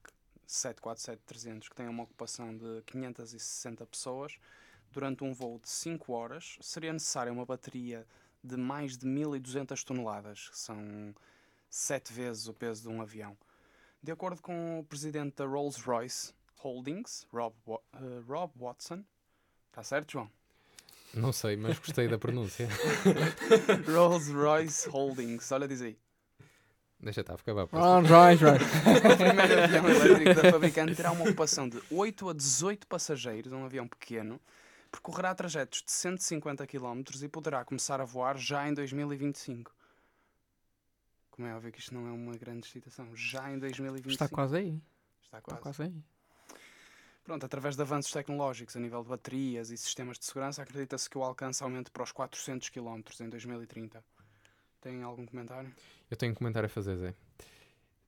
747-300, que tem uma ocupação de 560 pessoas, durante um voo de 5 horas, seria necessária uma bateria de mais de 1200 toneladas, que são 7 vezes o peso de um avião. De acordo com o presidente da Rolls-Royce Holdings, Rob, eh, Rob Watson, está certo, João? Não sei, mas gostei da pronúncia. Rolls-Royce Holdings, olha, diz aí. Deixa estar, fica bem. Ah, right, right. O primeiro avião elétrico da fabricante terá uma ocupação de 8 a 18 passageiros, um avião pequeno, percorrerá trajetos de 150 km e poderá começar a voar já em 2025. Como é óbvio que isto não é uma grande excitação. Já em 2025. Está quase aí. Está Está quase. quase aí. Pronto, através de avanços tecnológicos a nível de baterias e sistemas de segurança, acredita-se que o alcance aumente para os 400 km em 2030. Tem algum comentário? Eu tenho um comentário a fazer, Zé.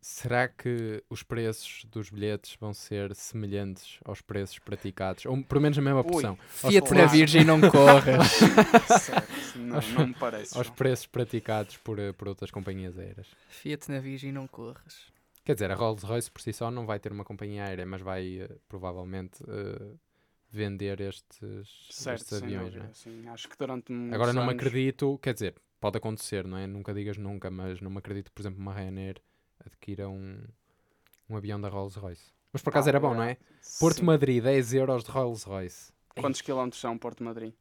Será que os preços dos bilhetes vão ser semelhantes aos preços praticados? Ou pelo menos a mesma Ui. porção? Fiat na Virgem não corras. certo. Não, não me parece. Aos João. preços praticados por, eh, por outras companhias aéreas? Fiat na Virgem não corras. Quer dizer, a Rolls-Royce por si só não vai ter uma companhia aérea, mas vai eh, provavelmente eh, vender estes, Certo, estes aviões. dúvida, não é? sim. Acho que durante Agora não me anos- acredito, quer dizer, pode acontecer, não é? Nunca digas nunca, mas não me acredito, por exemplo, uma Ryanair adquira um, um avião da Rolls-Royce. Mas por acaso Ah, era bom, não é? Porto Sim. Madrid, 10 euros de Rolls-Royce. Quantos quilómetros são Porto Madrid?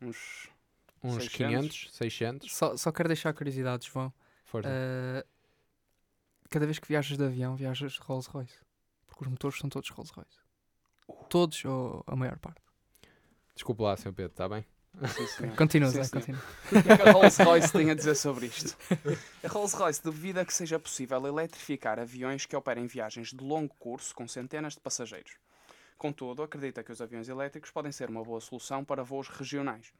Uns. Uns 600? 500, 600. Só, só quero deixar a curiosidade, João. Força. Uh, cada vez que viajas de avião, viajas de Rolls Royce. Porque os motores são todos Rolls Royce. Todos, ou a maior parte. Desculpa lá, Sr. Pedro, está bem? Sim. Continua, Zé, continua. O que é que a Rolls-Royce tem a dizer sobre isto? A Rolls-Royce duvida que seja possível eletrificar aviões que operem viagens de longo curso com centenas de passageiros. Contudo, acredita que os aviões elétricos podem ser uma boa solução para voos regionais.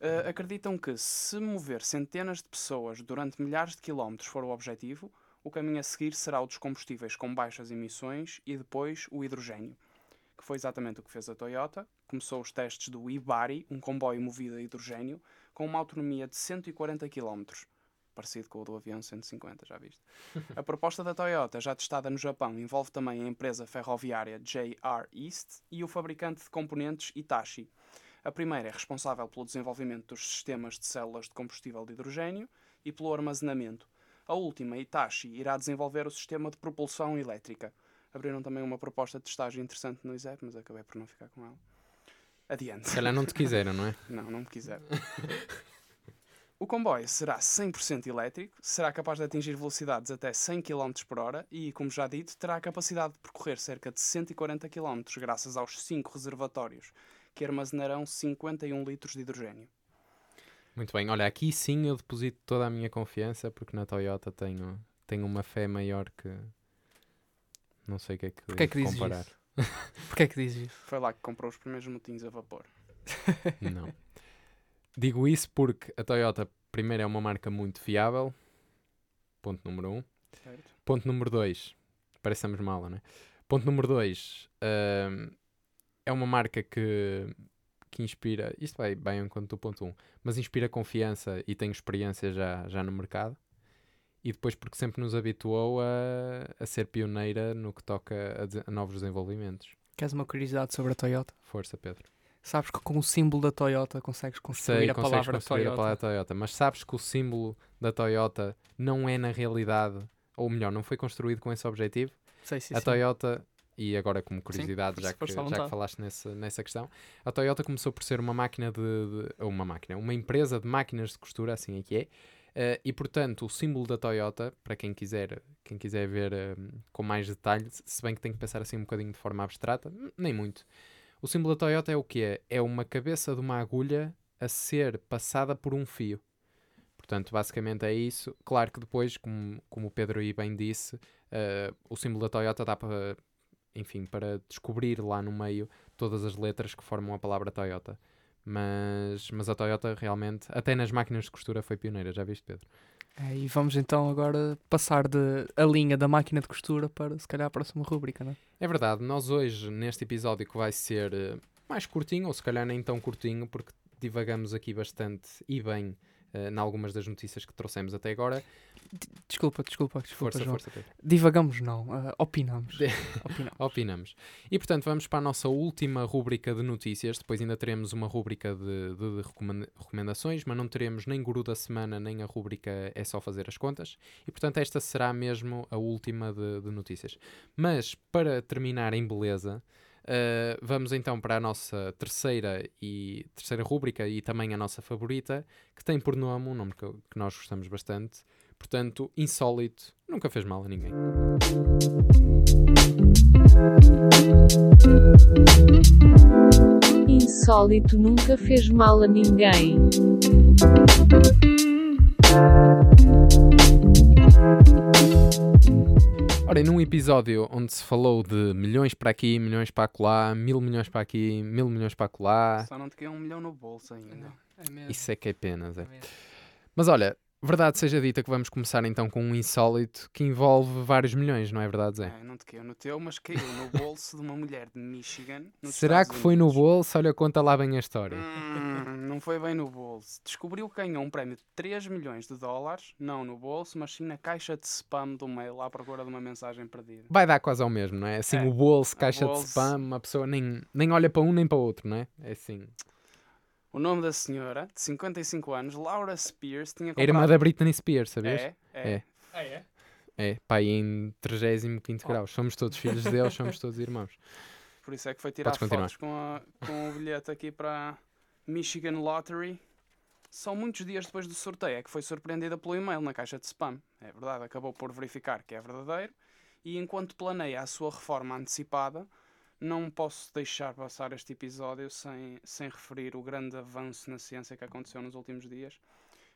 Uh, acreditam que, se mover centenas de pessoas durante milhares de quilómetros for o objetivo, o caminho a seguir será o dos combustíveis com baixas emissões e depois o hidrogênio, que foi exatamente o que fez a Toyota. Começou os testes do Ibari, um comboio movido a hidrogênio, com uma autonomia de 140 km, parecido com o do avião 150, já viste? A proposta da Toyota, já testada no Japão, envolve também a empresa ferroviária JR East e o fabricante de componentes Hitachi. A primeira é responsável pelo desenvolvimento dos sistemas de células de combustível de hidrogênio e pelo armazenamento. A última, Hitachi, irá desenvolver o sistema de propulsão elétrica. Abriram também uma proposta de estágio interessante no ISEP, mas acabei por não ficar com ela. Adiante. Se calhar não te quiseram, não é? Não, não me quiser. O comboio será 100% elétrico, será capaz de atingir velocidades até 100 km por hora e, como já dito, terá a capacidade de percorrer cerca de 140 km graças aos 5 reservatórios, que armazenarão 51 litros de hidrogênio. Muito bem, olha, aqui sim eu deposito toda a minha confiança porque na Toyota tenho, tenho uma fé maior que. Não sei o que é que, Porquê é que comparar. isso? Porquê é que dizes isso? Foi lá que comprou os primeiros motinhos a vapor. Não. Digo isso porque a Toyota, primeiro, é uma marca muito fiável. Ponto número um. Certo? Ponto número dois. Parecemos mala, né? Ponto número dois. hum, é uma marca que, que inspira. Isto vai bem enquanto o ponto um. Mas inspira confiança e tem experiência já, já no mercado. E depois porque sempre nos habituou a, a ser pioneira no que toca a, de- a novos desenvolvimentos. Queres uma curiosidade sobre a Toyota? Força, Pedro. Sabes que com o símbolo da Toyota consegues construir Sei, a consegues palavra construir Toyota. a palavra Toyota, mas sabes que o símbolo da Toyota não é na realidade, ou melhor, não foi construído com esse objetivo. Sei, sim, a sim. Toyota, e agora como curiosidade, Sim, já, que, já que falaste nessa, nessa questão, a Toyota começou por ser uma máquina de, de- uma máquina, uma empresa de máquinas de costura, assim é que é, eh, e portanto o símbolo da Toyota, para quem quiser, quem quiser ver eh, com mais detalhe, se bem que tem que pensar assim um bocadinho de forma abstrata, nem muito. O símbolo da Toyota é o que é? É uma cabeça de uma agulha a ser passada por um fio. Portanto, basicamente é isso. Claro que depois, como, como o Pedro aí bem disse, eh, o símbolo da Toyota dá para, enfim, para descobrir lá no meio todas as letras que formam a palavra Toyota. Mas, mas a Toyota realmente, até nas máquinas de costura, foi pioneira, já viste, Pedro? É, e vamos então agora passar de, a linha da máquina de costura para se calhar a próxima rúbrica, não é? É verdade, nós hoje, neste episódio que vai ser eh, mais curtinho, ou se calhar nem tão curtinho, porque divagamos aqui bastante e bem uh, em algumas das notícias que trouxemos até agora. Desculpa, desculpa, desculpa Força, João. força, Pedro. Divagamos não, uh, opinamos. Opinamos. Opinamos. E portanto, vamos para a nossa última rúbrica de notícias. Depois ainda teremos uma rúbrica de, de- de recomenda- recomendações, mas não teremos nem guru da semana, nem a rúbrica é só fazer as contas. E portanto, esta será mesmo a última de, de notícias. Mas para terminar em beleza. Uh, vamos então para a nossa terceira e terceira rúbrica e também a nossa favorita, que tem por nome um nome que, que nós gostamos bastante. Portanto, insólito, nunca fez mal a ninguém. Insólito nunca fez mal a ninguém. Ora, e num episódio onde se falou de milhões para aqui, milhões para acolá, mil milhões para aqui, mil milhões para acolá, Só não te quer um milhão no bolso ainda. É mesmo. isso é que é penas, é. é. Mas olha, verdade seja dita que vamos começar então com um insólito que envolve vários milhões, não é verdade, Zé? É, não te caiu no teu, mas caiu no bolso de uma mulher de Michigan. Será Estados que foi no bolso? Olha, conta lá bem a história. Hum, não foi bem no bolso. Descobriu que ganhou um prémio de 3 milhões de dólares, não no bolso, mas sim na caixa de spam do mail à procura de uma mensagem perdida. Vai dar quase ao mesmo, não é? Assim, É, o bolso, caixa bolso. de spam, uma pessoa nem, nem olha para um nem para o outro, não é? É assim. O nome da senhora, de 55 anos, Laura Spears, tinha É comprado... irmã da Britney Spears, sabias? É, é. É. Ah, é? É, pai em 35 Oh. graus. Somos todos filhos de Deus, somos todos irmãos. Por isso é que foi tirar Podes fotos com, a- com o bilhete aqui para a Michigan Lottery. Só muitos dias depois do sorteio é que foi surpreendida pelo e-mail na caixa de spam. É verdade, acabou por verificar que é verdadeiro. E enquanto planeia a sua reforma antecipada, não posso deixar passar este episódio sem, sem referir o grande avanço na ciência que aconteceu nos últimos dias.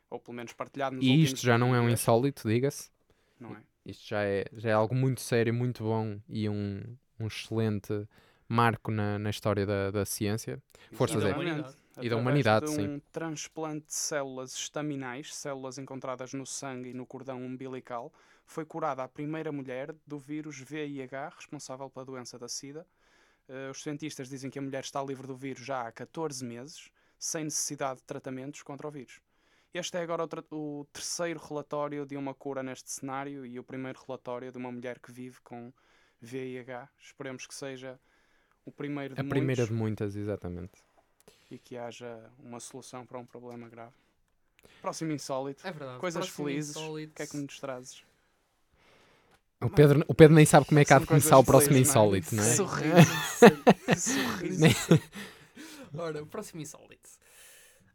Ou pelo menos partilhado nos E isto já não é um insólito, diga-se. Não é? Isto já é, já é algo muito sério, muito bom e um, um excelente marco na, na história da, da ciência. Força, Zé. Exatamente. humanidade. E da humanidade, de sim. um transplante de células estaminais, células encontradas no sangue e no cordão umbilical, foi curada a primeira mulher do vírus VIH, responsável pela doença da SIDA. Eh, os cientistas dizem que a mulher está livre do vírus já há 14 meses, sem necessidade de tratamentos contra o vírus. Este é agora o, o terceiro relatório de uma cura neste cenário e o primeiro relatório de uma mulher que vive com VIH. Esperemos que seja o primeiro de A primeira muitos de muitas, exatamente. e que haja uma solução para um problema grave. Próximo insólito. É verdade. Coisas Próximo felizes. O que é que nos trazes? O Pedro, o Pedro nem sabe como é que há de começar o próximo não é? insólito, não é? Sorriso. Que sorriso. Nem- Ora, o próximo insólito.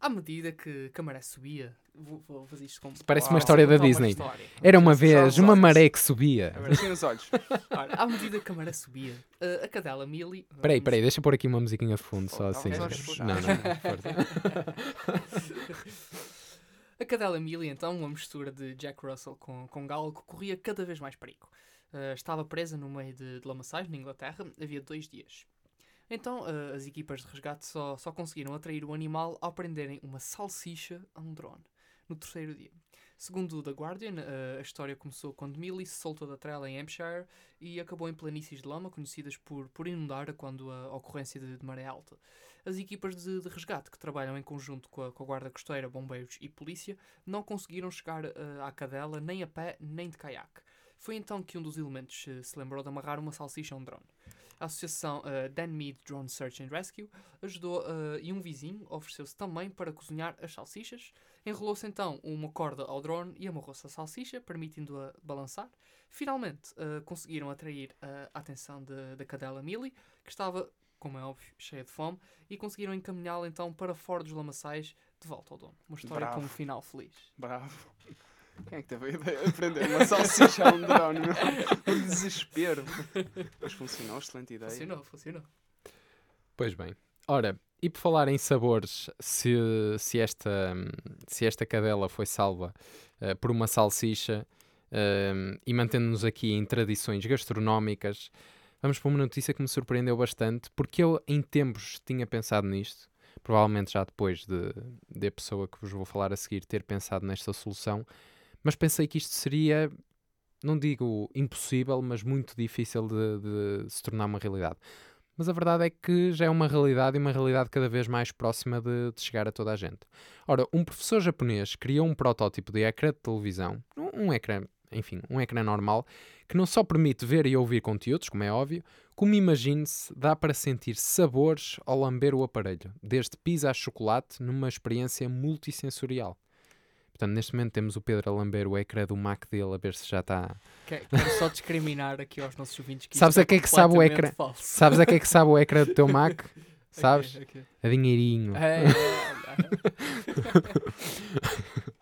À medida que a maré subia, vou, vou fazer isto como. Parece uma história da Disney. história. Era uma vez uma maré que subia. Fechem os olhos. Ora, à medida que a maré subia, eh, a cadela Millie. Peraí, peraí, deixa eu pôr aqui uma musiquinha de fundo, só assim. a Não, não, puxar. não, força. A cadela Millie, então, uma mistura de Jack Russell com, com que corria cada vez mais perigo. Eh, estava presa no meio de, de lamaçais, na Inglaterra, havia dois dias. Então, eh, as equipas de resgate só, só conseguiram atrair o animal ao prenderem uma salsicha a um drone, no terceiro dia. Segundo o The Guardian, eh, a história começou quando Millie se soltou da trela em Hampshire e acabou em planícies de lama, conhecidas por, por inundar quando a ocorrência de, de maré alta. As equipas de, de resgate, que trabalham em conjunto com a, com a Guarda Costeira, Bombeiros e Polícia, não conseguiram chegar eh, à cadela nem a pé nem de caiaque. Foi então que um dos elementos eh, se lembrou de amarrar uma salsicha a um drone. A associação eh, Dan Mead Drone Search and Rescue ajudou eh, e um vizinho ofereceu-se também para cozinhar as salsichas. Enrolou-se então uma corda ao drone e amarrou-se a salsicha, permitindo-a balançar. Finalmente eh, conseguiram atrair eh, a atenção da cadela Millie, que estava, como é óbvio, cheia de fome, e conseguiram encaminhá-la então para fora dos lamaçais, de volta ao dono. Uma história com um Bravo. final feliz. Bravo. Quem é que teve a ideia de prender uma salsicha a um drone? meu? Um desespero. Mas funcionou, excelente ideia. Funcionou, funcionou. Pois bem. Ora, e por falar em sabores, se, se, esta, se esta cadela foi salva eh, por uma salsicha eh, e mantendo-nos aqui em tradições gastronómicas, vamos para uma notícia que me surpreendeu bastante, porque eu em tempos tinha pensado nisto, provavelmente já depois de, de a pessoa que vos vou falar a seguir ter pensado nesta solução, mas pensei que isto seria, não digo impossível, mas muito difícil de, de se tornar uma realidade. mas a verdade é que já é uma realidade e uma realidade cada vez mais próxima de, de chegar a toda a gente. Ora, um professor japonês criou um protótipo de ecrã de televisão, um, um ecrã, enfim, um ecrã normal, que não só permite ver e ouvir conteúdos, como é óbvio, como imagine-se, dá para sentir sabores ao lamber o aparelho, desde pizza a chocolate, numa experiência multissensorial. Portanto, neste momento temos o Pedro a lamber o ecrã do Mac dele, a ver se já está. Que- Quero só discriminar aqui aos nossos ouvintes que Sabes isto a que é que sabe o ecrã? falso. Sabes a que é que sabe o ecrã do teu Mac? Sabes? Ok, ok. A dinheirinho. É, é,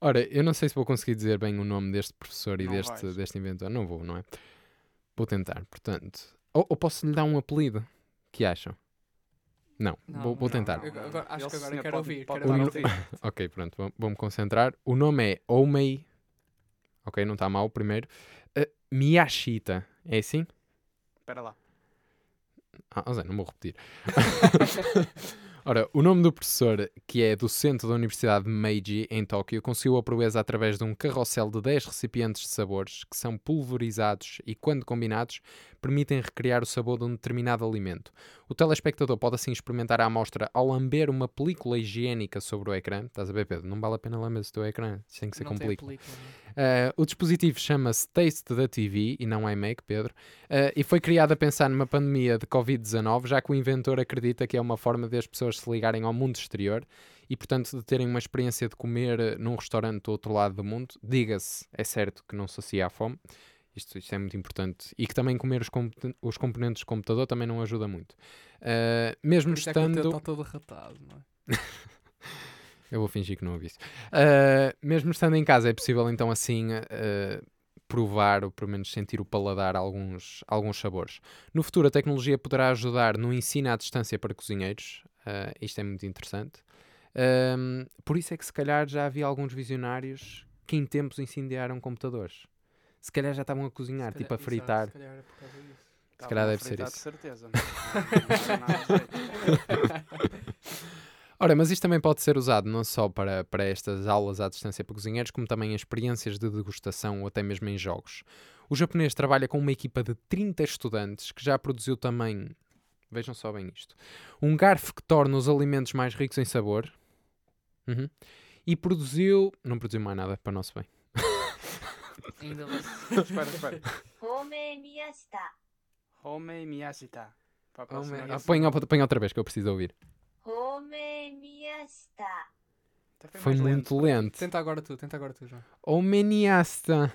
Ora, eu não sei se vou conseguir dizer bem o nome deste professor e Não deste, vais. deste inventor. Não vou, não é? Vou tentar, portanto. Ou, ou posso lhe dar um apelido? que acham? Não, Não, vou, vou não. tentar. Eu agora- acho Ele que agora sim, quero pode- ouvir, pode quero dar ouvir. Ok, pronto, vou- vou-me concentrar. O nome é Omei. Ok, não está mal o primeiro. Uh, Miyashita. É assim? Espera lá. Ah, Zé, não vou repetir. Ora, o nome do professor, que é docente da Universidade de Meiji, em Tóquio, conseguiu a proeza através de um carrossel de 10 recipientes de sabores que são pulverizados e, quando combinados, permitem recriar o sabor de um determinado alimento. O telespectador pode assim experimentar a amostra ao lamber uma película higiênica sobre o ecrã. Estás a ver, Pedro? Não vale a pena lamber o teu ecrã. Isso tem que ser Não com tem película. película, não é? Uh, o dispositivo chama-se Taste da TV e não iMac, Pedro, uh, e foi criado a pensar numa pandemia de Covid-19, já que o inventor acredita que é uma forma de as pessoas se ligarem ao mundo exterior e, portanto, de terem uma experiência de comer uh, num restaurante do outro lado do mundo. Diga-se, é certo que não sacia a fome, isto, isto é muito importante, e que também comer os, compo- os componentes do computador também não ajuda muito. Uh, mesmo isso é estando. está todo arratado, não é? Eu vou fingir que não ouvi isso. Uh, mesmo estando em casa, é possível então assim uh, provar ou pelo menos sentir o paladar alguns, alguns sabores. No futuro, a tecnologia poderá ajudar no ensino à distância para cozinheiros. Uh, isto é muito interessante. Um, por isso é que se calhar já havia alguns visionários que em tempos incendiaram computadores. Se calhar já estavam a cozinhar, Se tipo a calhar- fritar. exato, se calhar é por causa disso. Estava calhar deve ser isso. De certeza. Não, Ora, mas isto também pode ser usado não só para, para estas aulas à distância para cozinheiros, como também em experiências de degustação ou até mesmo em jogos. O japonês trabalha com uma equipa de 30 estudantes que já produziu também, vejam só bem isto, um garfo que torna os alimentos mais ricos em sabor. Uhum. E produziu, não produziu mais nada para o nosso bem. Ainda espera, espera. Home Miyashita. Home Miyashita. Põe, outra vez que eu preciso ouvir. Home Miyashita. Foi muito lento. lento. Tenta agora tu, tenta agora tu, João. Homem Miyashita.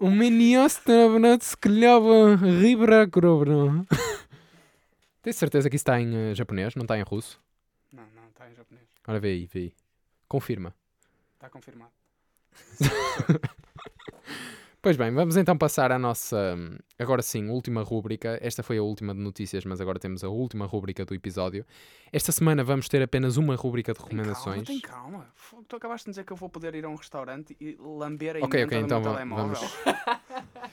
У меня страна склева Ribra кровно. Tens certeza que isso está em uh, japonês, não está em russo? Não, não, está em japonês. Ora, vê aí, vê aí. Confirma. Está confirmado. Pois bem, vamos então passar à nossa, hum, agora sim, última rúbrica. Esta foi a última de notícias, mas agora temos a última rúbrica do episódio. Esta semana vamos ter apenas uma rúbrica de Tem recomendações. Calma, tem calma. Tu acabaste de dizer que eu vou poder ir a um restaurante e lamber a Ok, emenda ok, do então meu telemóvel. vamos.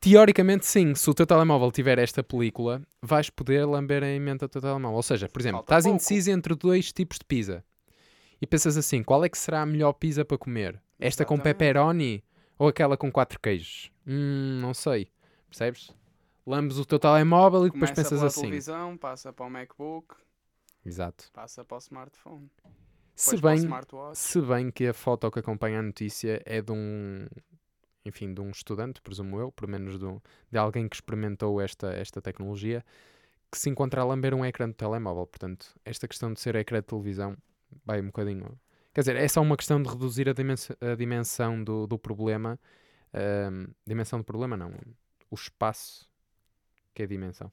Teoricamente, sim, se o teu telemóvel tiver esta película, vais poder lamber a emenda do teu telemóvel. Ou seja, por exemplo, Falta estás pouco. indeciso entre dois tipos de pizza e pensas assim: qual é que será a melhor pizza para comer? Esta com pepperoni ou aquela com quatro queijos? Hum, não sei. Percebes? Lambes o teu telemóvel e depois Começa pensas pela assim. televisão, passa para o MacBook, Exato. passa para o smartphone. Se depois para o bem, smartwatch. se bem que a foto que acompanha a notícia é de um, enfim, de um estudante, presumo eu, pelo menos de, um- de alguém que experimentou esta, esta tecnologia, que se encontra a lamber um ecrã de telemóvel. Portanto, esta questão de ser ecrã de televisão vai um bocadinho. Quer dizer, é só uma questão de reduzir a, dimensa- a dimensão do, do problema. ahm, dimensão do problema, não. O espaço, que é a dimensão.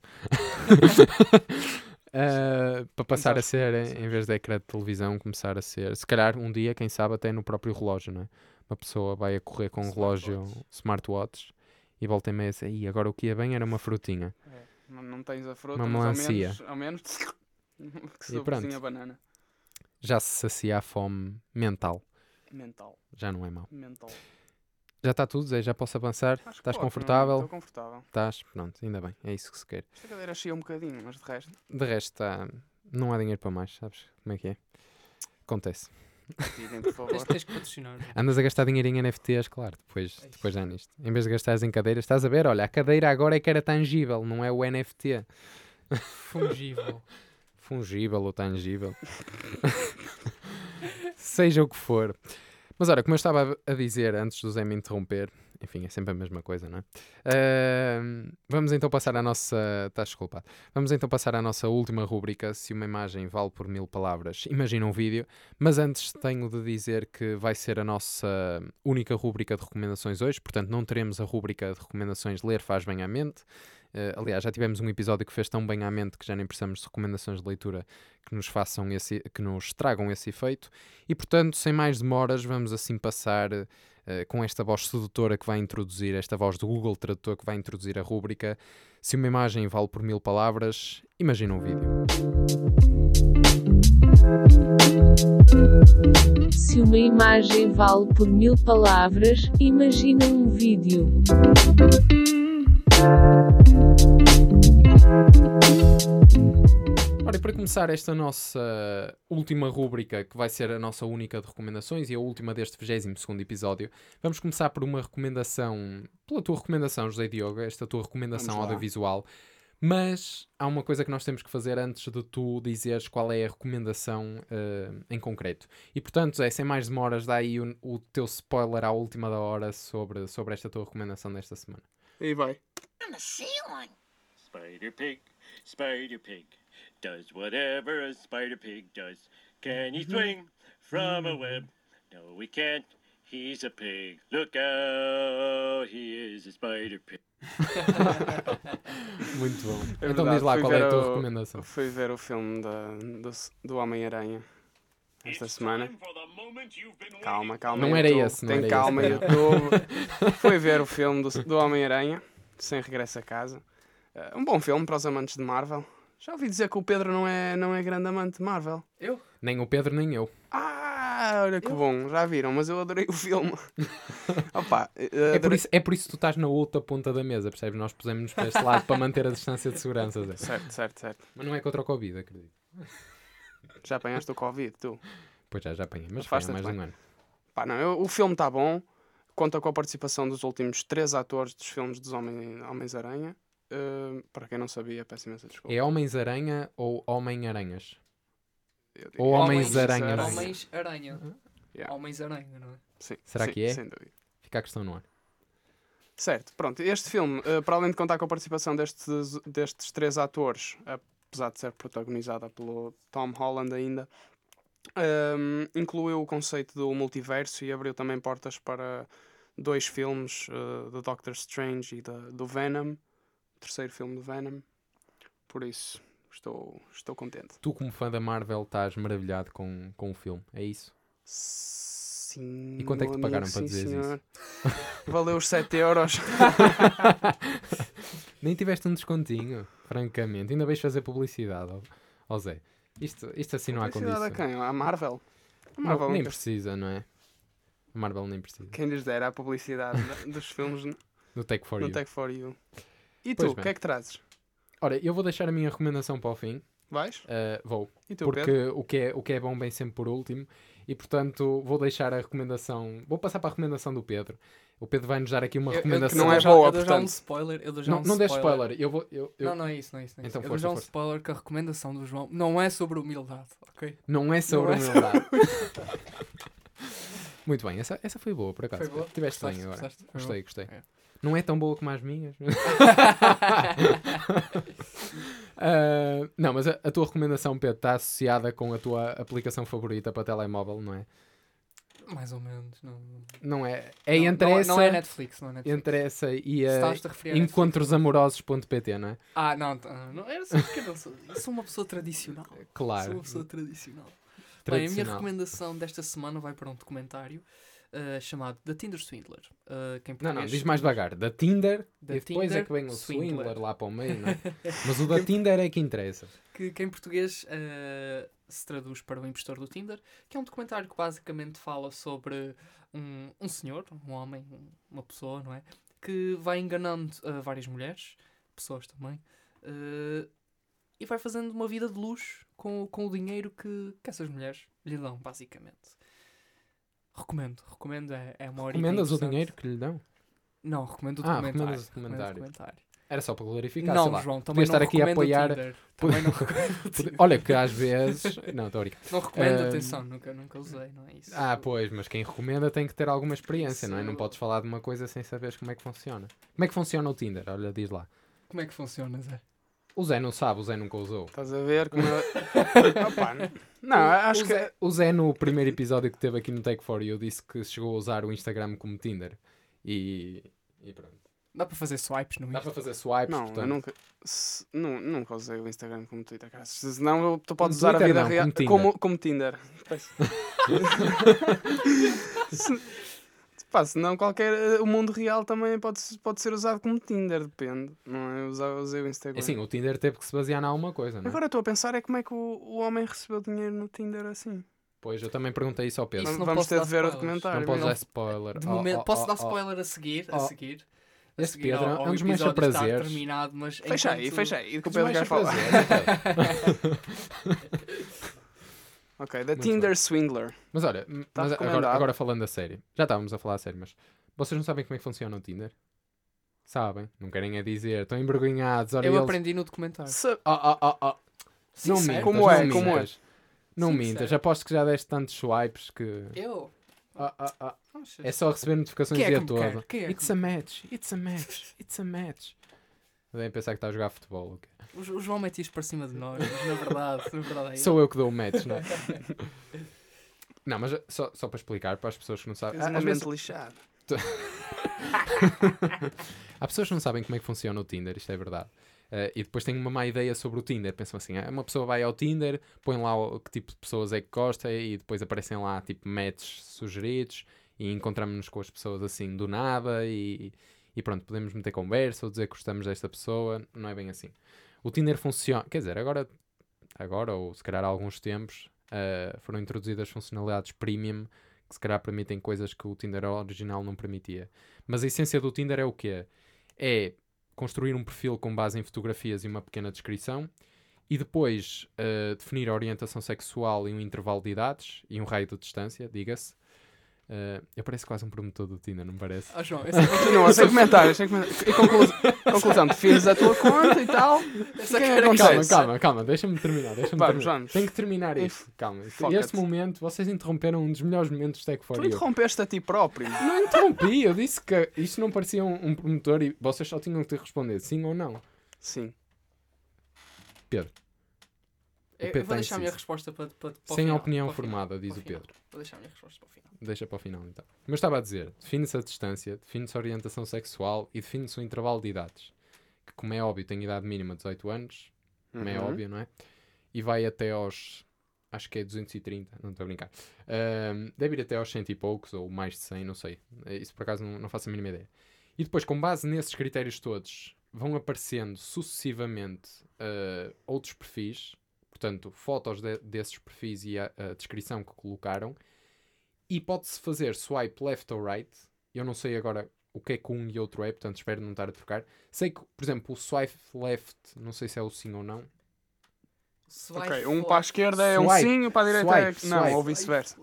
Ah, para passar a ser, em, vez de ecrã de televisão, começar a ser, se calhar um dia, quem sabe, até no próprio relógio, não é? Uma pessoa vai a correr com um relógio Smartwatch. e volta e meia "Ih, agora o que ia bem era uma frutinha. É, não, não tens a fruta, Uma mas melancia. ao menos, ao menos que se pronto. a banana. Já se sacia a fome mental, Mental, já não é mau. mental. Já está tudo, Zé, já posso avançar? Acho Estás pode, confortável? Estou confortável. Estás? Pronto, ainda bem, é isso que se quer. Esta cadeira chia um bocadinho, mas de resto. De resto, tá... não há dinheiro para mais, sabes como é que é? Acontece. Partilhem, por favor. Tens, tens que patrocinar. Andas a gastar dinheiro em NFTs, claro, depois, depois já nisto. Em vez de gastares em cadeiras, estás a ver? Olha, a cadeira agora é que era tangível, não é o NFT. Fungível. Fungível ou tangível. Seja o que for. Mas olha, como eu estava a dizer antes do Zé me interromper, enfim, é sempre a mesma coisa, não é? Ahm, vamos então passar à nossa. Estás desculpado. Vamos então passar à nossa última rúbrica. Se uma imagem vale por mil palavras, imagina um vídeo. Mas antes tenho de dizer que vai ser a nossa única rúbrica de recomendações hoje, portanto, não teremos a rúbrica de recomendações Ler Faz Bem à Mente. Eh, aliás, já tivemos um episódio que fez tão bem à mente que já nem precisamos de recomendações de leitura que nos façam esse, que nos tragam esse efeito. E portanto, sem mais demoras, vamos assim passar eh, com esta voz sedutora que vai introduzir, esta voz do Google Tradutor que vai introduzir a rúbrica. Se uma imagem vale por mil palavras, imagina um vídeo. Se uma imagem vale por mil palavras, imagina um vídeo. Ora, e para começar esta nossa última rúbrica, que vai ser a nossa única de recomendações e a última deste 22 episódio, vamos começar por uma recomendação, pela tua recomendação, José Diogo, esta tua recomendação audiovisual. Mas há uma coisa que nós temos que fazer antes de tu dizeres qual é a recomendação eh, em concreto. E portanto, Zé, sem mais demoras, dá aí o, o teu spoiler à última da hora sobre, sobre esta tua recomendação desta semana. E vai. Spider Pig, Spider Pig, does whatever a Spider Pig does. Can he swing from a web? No, he can't. He's a pig. Look out, he is a Spider Pig. Muito bom. É então verdade, diz lá qual é a tua o- recomendação. Fui ver o filme da, do, do Homem-Aranha esta semana. Calma, calma. Não era esse, não Tem era calma, esse. YouTube. Fui ver o filme do, do Homem-Aranha, sem regresso a casa. Eh, um bom filme para os amantes de Marvel. Já ouvi dizer que o Pedro não é, não é grande amante de Marvel. Eu? Nem o Pedro, nem eu. Ah, olha que bom, já viram, mas eu adorei o filme. Opa, eh, É por, adorei- isso, é por isso que tu estás na outra ponta da mesa, percebes? Nós pusemos-nos para este lado para manter a distância de segurança, Zé. Certo, certo, certo. Mas não é contra o Covid, acredito. Já apanhaste o Covid, tu? Pois já, já apanhei, mas Afasta-te mais de um ano. Pá, não, eu- o filme está bom. Conta com a participação dos últimos três atores dos filmes dos Homem- Homens-Aranha. Eh, para quem não sabia, peço imensa desculpa. É Homens-Aranha ou Homem-Aranhas? Ou Homens- Homens-Aranha? Homens-Aranha. Yeah. Homens-Aranha, não é? Sim, Será sim, que é? Sem dúvida. Fica a questão no ar. Certo, pronto. Este filme, eh, para além de contar com a participação destes, destes três atores, apesar de ser protagonizada pelo Tom Holland ainda, ehm, incluiu o conceito do multiverso e abriu também portas para dois filmes eh, do Doctor Strange e da, do Venom, o terceiro filme do Venom. Por isso, estou, estou contente. Tu, como fã da Marvel, estás maravilhado com, com o filme, é isso? Sim. E quanto é que te pagaram amigo, para sim, dizeres isso? Valeu os 7 euros. Nem tiveste um descontinho, francamente. Ainda vais fazer publicidade, ó, ó Zé. Isto, isto assim não há Publicidade a condição. quem? A Marvel? A Não, Marvel nem nunca- precisa, não é? A Marvel nem precisa. Quem lhes dera a publicidade da- dos filmes no Take For no You. Tech for You. E Pois tu, o que é que trazes? Ora, eu vou deixar a minha recomendação para o fim. Vais? Uh, vou. E tu, porque Pedro? o que, é, o que é bom vem sempre por último. E portanto, vou deixar a recomendação. Vou passar para a recomendação do Pedro. O Pedro vai nos dar aqui uma Eu- eu- que recomendação. não é já- boa, eu dou já um spoiler. Eu dou já Não, um não deixe spoiler. spoiler. Eu vou. Eu, eu- Não, não é isso, não é isso. Não é Então isso. eu força, dou já um spoiler que a recomendação do João não é sobre humildade, ok? Não é sobre Não é humildade. Muito bem, essa, essa foi boa, por acaso. Foi boa? Tiveste bem Gostaste? agora. Gostaste? Foi Gostei, gostei. É. Não é tão boa como as minhas. Ah, não, mas a, a tua recomendação, Pedro, está associada com a tua aplicação favorita para telemóvel, não é? Mais ou menos. Não, não, é? É não, entre não, é- essa, não é Netflix, não é Netflix. entre essa e a a encontrosamorosos.pt, não é? Ah, não, ah, não era só porque eu não sou. Eu sou uma pessoa tradicional. Sou Claro. uma pessoa tradicional. Bem, a minha Tradicional. recomendação desta semana vai para um documentário ah, chamado The Tinder Swindler. Ah, que em Não, não, diz mais devagar. Da Tinder Da e depois é Tinder que vem o Swindler. Swindler lá para o meio, não é? Mas o da Tinder é que interessa. que, que em português eh, se traduz para o impostor do Tinder, que é um documentário que basicamente fala sobre um, um senhor, um homem, um- uma pessoa, não é? Que vai enganando eh, várias mulheres, pessoas também, eh, e vai fazendo uma vida de luxo com, com o dinheiro que, que essas mulheres lhe dão, basicamente. Recomendo, recomendo, é, é uma hora Recomendas o dinheiro que lhe dão? Não, recomendo o Ah, documentário. documentário. documentário. Era só para clarificar. Não, sei lá. João, também estar aqui a apoiar-. Olha que às vezes. Não, estou a brincar. Não recomendo, Ahm, atenção, nunca, nunca usei, não é isso. Ah, pois, mas quem recomenda tem que ter alguma experiência, não é? Não Sim. podes falar de uma coisa sem saberes como é que funciona. Como é que funciona o Tinder? Olha, diz lá. Como é que funciona, Zé? O Zé não sabe, o Zé nunca usou. Estás a ver como. eu- Opa, não- não, acho o que. Zé, o Zé, no primeiro episódio que teve aqui no Take For You, disse que chegou a usar o Instagram como Tinder. E, e pronto. Dá para fazer swipes no Dá Insta? para fazer swipes, Não, portanto. eu nunca, se- nu- nunca usei o Instagram como Twitter, cara. Se- Senão tu podes usar a Twitter, vida não, real como Tinder. como, como Tinder. Pá, senão qualquer. O mundo real também pode, pode ser usado como Tinder, depende. Não é? Eu usei, o Instagram. É assim, o Tinder teve que se basear em alguma coisa, não é? Agora estou a pensar é como é que o, o homem recebeu dinheiro no Tinder assim. Pois, eu também perguntei isso ao Pedro. Isso não Vamos posso ter dar de ver o spoilers. documentário. não podes não. dar spoiler. De Oh, momento, oh, posso oh, dar oh. spoiler a seguir? A oh. seguir? A Este seguir Pedro ao- é ao um dos meus episódio estar prazeres. terminado, mas Fecha aí, enquanto- fecha aí. Que o Pedro mais quer falar. prazer, Ok, The Muito Tinder Swindler. Mas olha, Tá mas agora, agora falando a sério, já estávamos a falar a sério, mas vocês não sabem como é que funciona o Tinder? Sabem? Não querem a dizer, estão envergonhados. Olha, Eu eles... aprendi no documentário. Se- Oh, oh, oh, oh. Sim, Não mintas, Como não é, como é? mintas. Não Sim, mintas, aposto que já deste tantos swipes que. Eu? Ah, ah, ah. Achas? É só receber notificações Quem o é dia todo. É que It's a match, it's a match, it's a match. Devem pensar que está a jogar futebol. ok? O, o João mete isto para cima de nós, na verdade, na verdade é Sou eu que dou o match, não é? não, mas só, só para explicar para as pessoas que não sabem. És Ah, uma Às vezes, mente lixada. há pessoas que não sabem como é que funciona o Tinder, isto é verdade. Eh, e depois têm uma má ideia sobre o Tinder. Pensam assim: ah, uma pessoa vai ao Tinder, põe lá o, que tipo de pessoas é que gosta e depois aparecem lá tipo matches sugeridos e encontramos-nos com as pessoas assim do nada e, e pronto, podemos meter conversa ou dizer que gostamos desta pessoa. Não é bem assim. O Tinder funciona, quer dizer, agora, agora ou se calhar há alguns tempos, eh, foram introduzidas funcionalidades premium que se calhar permitem coisas que o Tinder original não permitia. Mas a essência do Tinder é o quê? É construir um perfil com base em fotografias e uma pequena descrição e depois eh, definir a orientação sexual e um intervalo de idades e um raio de distância, diga-se. Eh, eu pareço quase um promotor do Tinder, não parece? Ah, João, essa, Continua, sem comentários, sem comentários. E conclusão, conclusão, defines a tua conta e tal. essa cara é que Calma, calma, calma, deixa-me terminar. Deixa Vamos, terminar. vamos. Tenho que terminar Inf- isto. Calma. Este, momento, vocês interromperam um dos melhores momentos de Tech for Tu You. interrompeste a ti próprio. Não interrompi, eu disse que isto não parecia um, um promotor e vocês só tinham que ter respondido sim ou não. Sim. Pedro, Eu, eu vou tem deixar a minha resposta para, para, para o sem final, opinião para o final, formada, diz o final. Pedro. Vou deixar a minha resposta para o final. Deixa para o final então. Mas estava a dizer, define-se a distância, define-se a orientação sexual e define-se o intervalo de idades. Que como é óbvio tem idade mínima de 18 anos, como é Uhum. óbvio, não é? E vai até aos. Acho que é 230, não estou a brincar. Ahm, deve ir até aos 100 e poucos, ou mais de 100, não sei. Eh, Isso por acaso não, não faço a mínima ideia. E depois, com base nesses critérios todos, vão aparecendo sucessivamente ah, outros perfis, portanto, fotos de- desses perfis e a, a descrição que colocaram. E pode-se fazer swipe left ou right. Eu não sei agora o que é que um e outro é, portanto, espero não estar a trocar. Sei que, por exemplo, o swipe left, não sei se é o sim ou não. Ok, um para a esquerda é um Swipe, sim, um para a direita swipe, é não, swipe. ou vice-versa.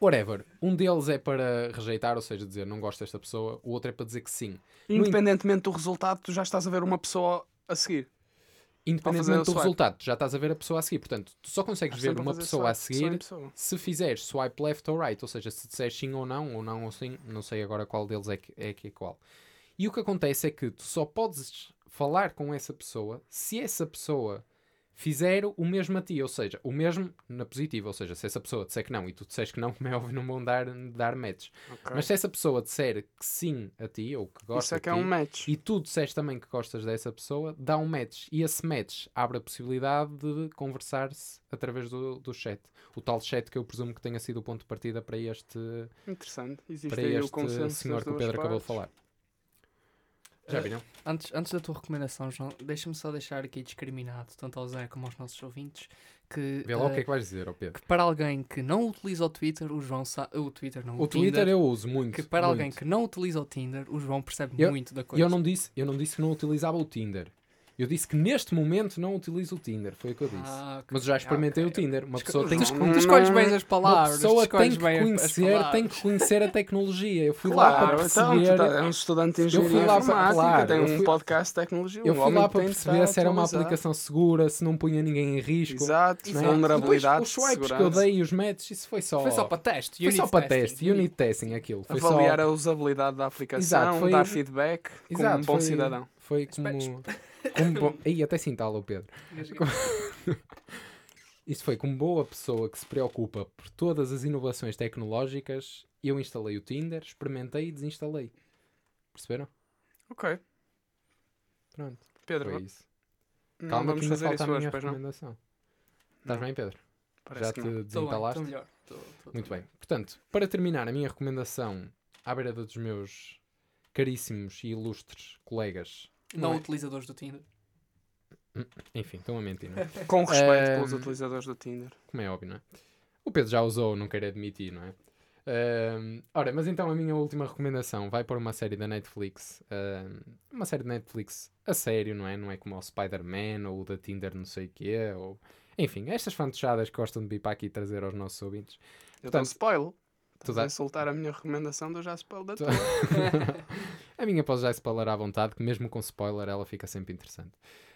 Whatever. Um deles é para rejeitar, ou seja, dizer não gosto desta pessoa. O outro é para dizer que sim. Independentemente do resultado, tu já estás a ver uma pessoa a seguir. Independentemente do swipe. resultado, já estás a ver a pessoa a seguir. Portanto, tu só consegues Há ver uma pessoa a seguir pessoa. se fizeres swipe left ou right. Ou seja, se disseres sim ou não, ou não ou sim, não sei agora qual deles é que é, que é qual. E o que acontece é que tu só podes falar com essa pessoa se essa pessoa fizer o mesmo a ti, ou seja, o mesmo na positiva, ou seja, se essa pessoa disser que não e tu disseres que não, como é óbvio, não vão dar, dar match. Ok. Mas se essa pessoa disser que sim a ti, ou que gosta Isso é que de é ti, um match. e tu disseste também que gostas dessa pessoa, dá um match. E esse match abre a possibilidade de conversar-se através do, do chat. O tal chat que eu presumo que tenha sido o ponto de partida para este, Interessante. Existe para aí o este consenso senhor que o Pedro acabou de partes. falar. Já Eh, viram? Antes, antes da tua recomendação, João, deixa-me só deixar aqui discriminado, tanto ao Zé como aos nossos ouvintes, que, Vê lá o eh, que é que vais dizer, ó Pedro. que para alguém que não utiliza o Twitter, o João sabe. O Twitter não, O Twitter Tinder, eu uso muito. que para alguém muito. que não utiliza o Tinder, o João percebe Eu- muito da coisa. eu não, disse, eu não disse que não utilizava o Tinder. Eu disse que neste momento não utilizo o Tinder, foi o que eu disse. Ah, ok. Mas eu já experimentei ok. o Tinder. Uma Esco- pessoa tem que tu, escolhes bem as Uma palavras. tu pessoa tem que, conhecer, tem que conhecer a tecnologia. Eu fui lá Claro, para então, perceber. tu tá- é um estudante de Eu fui engenharia lá para- informática, claro, tem eu um fui- podcast de tecnologia. eu fui lá para perceber se era uma aplicação segura, se não punha ninguém em risco. Exato, Exato. vulnerabilidade, Depois, os swipes que eu dei e os matches, isso foi só. Foi só para teste. Foi só para teste, unit testing aquilo. Foi Avaliar só... a usabilidade da aplicação, Exato, foi- dar feedback como um Exato, bom foi, cidadão. Foi como. como bom... Ih, até sintalo, Pedro. Isso foi como boa pessoa que se preocupa por todas as inovações tecnológicas. Eu instalei o Tinder, experimentei e desinstalei. Perceberam? Ok, Pronto, Pedro, foi isso. não Calma vamos que ainda falta a hoje, minha não? recomendação. Estás bem, Pedro? parece Já te não. Estou bem, desentalaste? melhor. Estou- estou- Muito estou bem. Portanto, para terminar a minha recomendação à beira dos meus caríssimos e ilustres colegas. Não é? utilizadores do Tinder. Enfim, estão a mentir, não é? Com respeito Ehm, pelos utilizadores do Tinder. Como é óbvio, não é? O Pedro já usou, não quero admitir, não é? Ahm, ora, mas então a minha última recomendação vai para uma série da Netflix. uma série da Netflix a sério, não é? Não é como o Spider-Man ou o da Tinder não sei o quê. Ou... Enfim, estas fantochadas que gostam de vir para aqui trazer aos nossos ouvintes. Eu Portanto, dou spoiler. tu dá- insultar a minha recomendação, eu já spoiler da Tu- tua. a minha posso já spoiler à vontade, que mesmo com spoiler ela fica sempre interessante.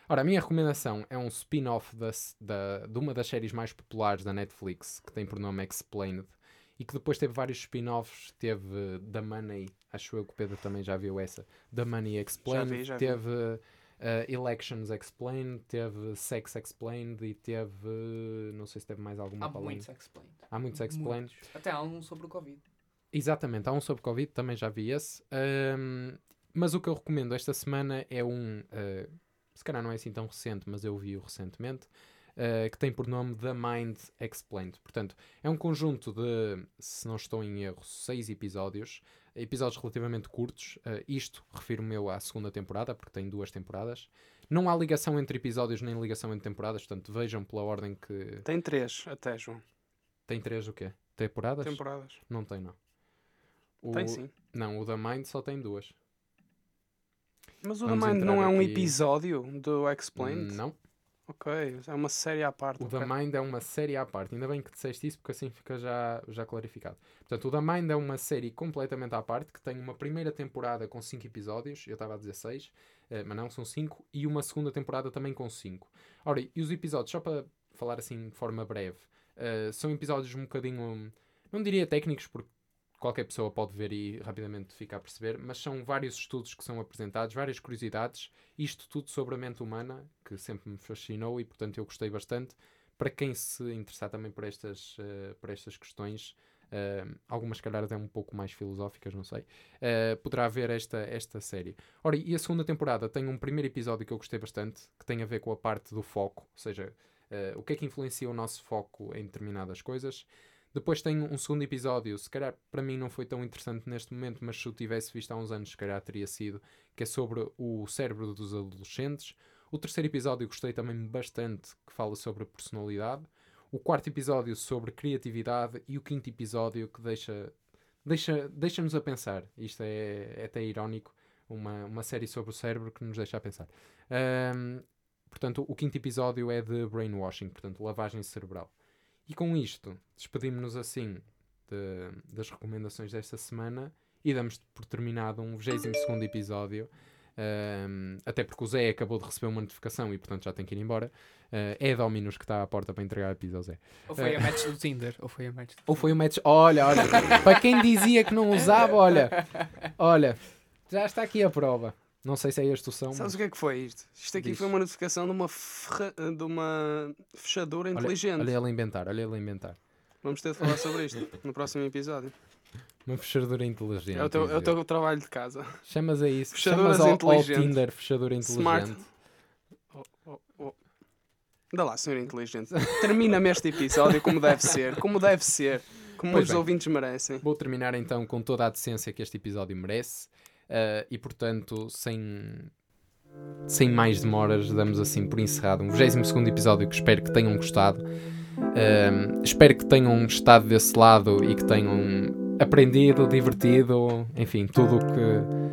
Ora, a minha recomendação é um spin-off da, da, de uma das séries mais populares da Netflix, que tem por nome Explained, e que depois teve vários spin-offs. Teve The Money, acho eu que o Pedro também já viu essa. The Money Explained, vi, já vi. teve uh, Elections Explained, teve Sex Explained e teve. Não sei se teve mais alguma Há muitos explained. Há muitos Explained. Muitos. Até há um sobre o Covid. Exatamente, há um sobre Covid, também já vi esse. Ahm, mas o que eu recomendo esta semana é um, ah, se calhar não é assim tão recente, mas eu vi-o recentemente, ah, que tem por nome The Mind Explained. Portanto, é um conjunto de, se não estou em erro, seis episódios, episódios relativamente curtos. Ah, isto refiro-me eu à segunda temporada, porque tem duas temporadas. Não há ligação entre episódios nem ligação entre temporadas, portanto vejam pela ordem que. Tem três até, João. Tem três o quê? Temporadas? Temporadas. Não tem, não. O- Tem sim. Não, o da Mind só tem duas. Mas o Vamos The Mind não é um aqui- episódio do Explained? Não. Ok, é uma série à parte. O ok. da Mind é uma série à parte. Ainda bem que disseste isso, porque assim fica já, já clarificado. Portanto, o da Mind é uma série completamente à parte, que tem uma primeira temporada com 5 episódios, eu estava a dizer 6, mas não, são 5, e uma segunda temporada também com 5. Ora, e os episódios, só para falar assim de forma breve, eh, são episódios um bocadinho, não diria técnicos, porque qualquer pessoa pode ver e rapidamente ficar a perceber, mas são vários estudos que são apresentados, várias curiosidades, isto tudo sobre a mente humana, que sempre me fascinou e portanto eu gostei bastante. Para quem se interessar também por estas, eh, por estas questões, eh, algumas calhar até um pouco mais filosóficas, não sei, eh, poderá ver esta, esta série. Ora, e a segunda temporada tem um primeiro episódio que eu gostei bastante, que tem a ver com a parte do foco, ou seja, o que é que influencia o nosso foco em determinadas coisas. Depois tem um segundo episódio, se calhar para mim não foi tão interessante neste momento, mas se o tivesse visto há uns anos, se calhar teria sido, que é sobre o cérebro dos adolescentes. O terceiro episódio gostei também bastante, que fala sobre personalidade. O quarto episódio sobre criatividade e o quinto episódio que deixa deixa deixa-nos a pensar. Isto é, é até irónico, uma, uma série sobre o cérebro que nos deixa a pensar. Ahm, portanto, o quinto episódio é de brainwashing, portanto, lavagem cerebral. E com isto, despedimos-nos assim de- das recomendações desta semana e damos por terminado um 22 episódio. Ahm, até porque o Zé acabou de receber uma notificação e, portanto, já tem que ir embora. Ah, é a Dominus que está à porta para entregar a pizza ao Zé. Ou foi É. a match do Tinder. Ou foi a match do Ou foi o match. Olha, olha. para quem dizia que não usava, olha. Olha, já está aqui a prova. Não sei se é este o som. Sabes mas- o que é que foi isto? Isto aqui Diz. foi uma notificação de uma, ferra- de uma fechadura Olha, inteligente. olha ele a inventar, olha ele a inventar. Vamos ter de falar sobre isto no próximo episódio. Uma fechadura inteligente. É o teu, é o ele. teu trabalho de casa. Chamas a isso. Fechaduras Chamas ao, ao. Tinder fechadura inteligente. Smart. Oh, oh, oh. Dá lá, senhor inteligente. Termina-me este episódio como deve ser. Como deve ser. Como Pois os bem. ouvintes merecem. Vou terminar então com toda a decência que este episódio merece. Ah, e portanto, sem, sem mais demoras, damos assim por encerrado um 22 episódio que espero que tenham gostado. Ah, espero que tenham estado desse lado e que tenham aprendido, divertido, enfim, tudo o que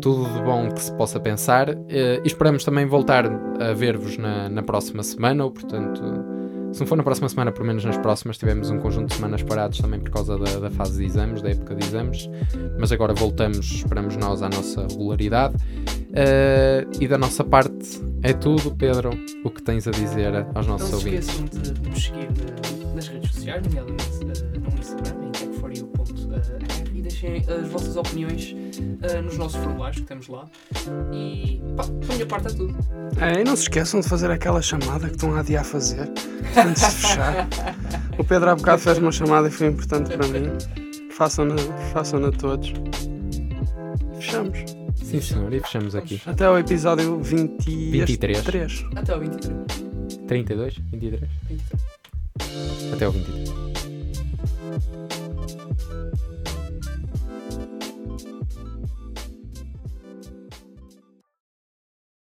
tudo de bom que se possa pensar. e esperamos também voltar a ver-vos na, na próxima semana, ou portanto, se não for na próxima semana, pelo menos nas próximas, tivemos um conjunto de semanas parados também por causa da, da fase de exames, da época de exames, mas agora voltamos, esperamos nós, à nossa regularidade. Eh, e da nossa parte é tudo, Pedro, o que tens a dizer aos nossos Não se ouvintes. esqueçam de, nos seguir na- nas redes sociais, nomeadamente eh, no Instagram, em tech4u.r deixem as vossas opiniões eh, nos nossos formulários que temos lá. E pá, da minha parte é tudo. É, e não se esqueçam de fazer aquela chamada que estão a adiar fazer antes de fechar. O Pedro há bocado fez uma chamada e foi importante para mim. Façam-na façam todos. Fechamos. Sim, senhor, e fechamos aqui. Até o episódio 20... 23. 3. Até ao 23. 32? 23? 23. Até o 23.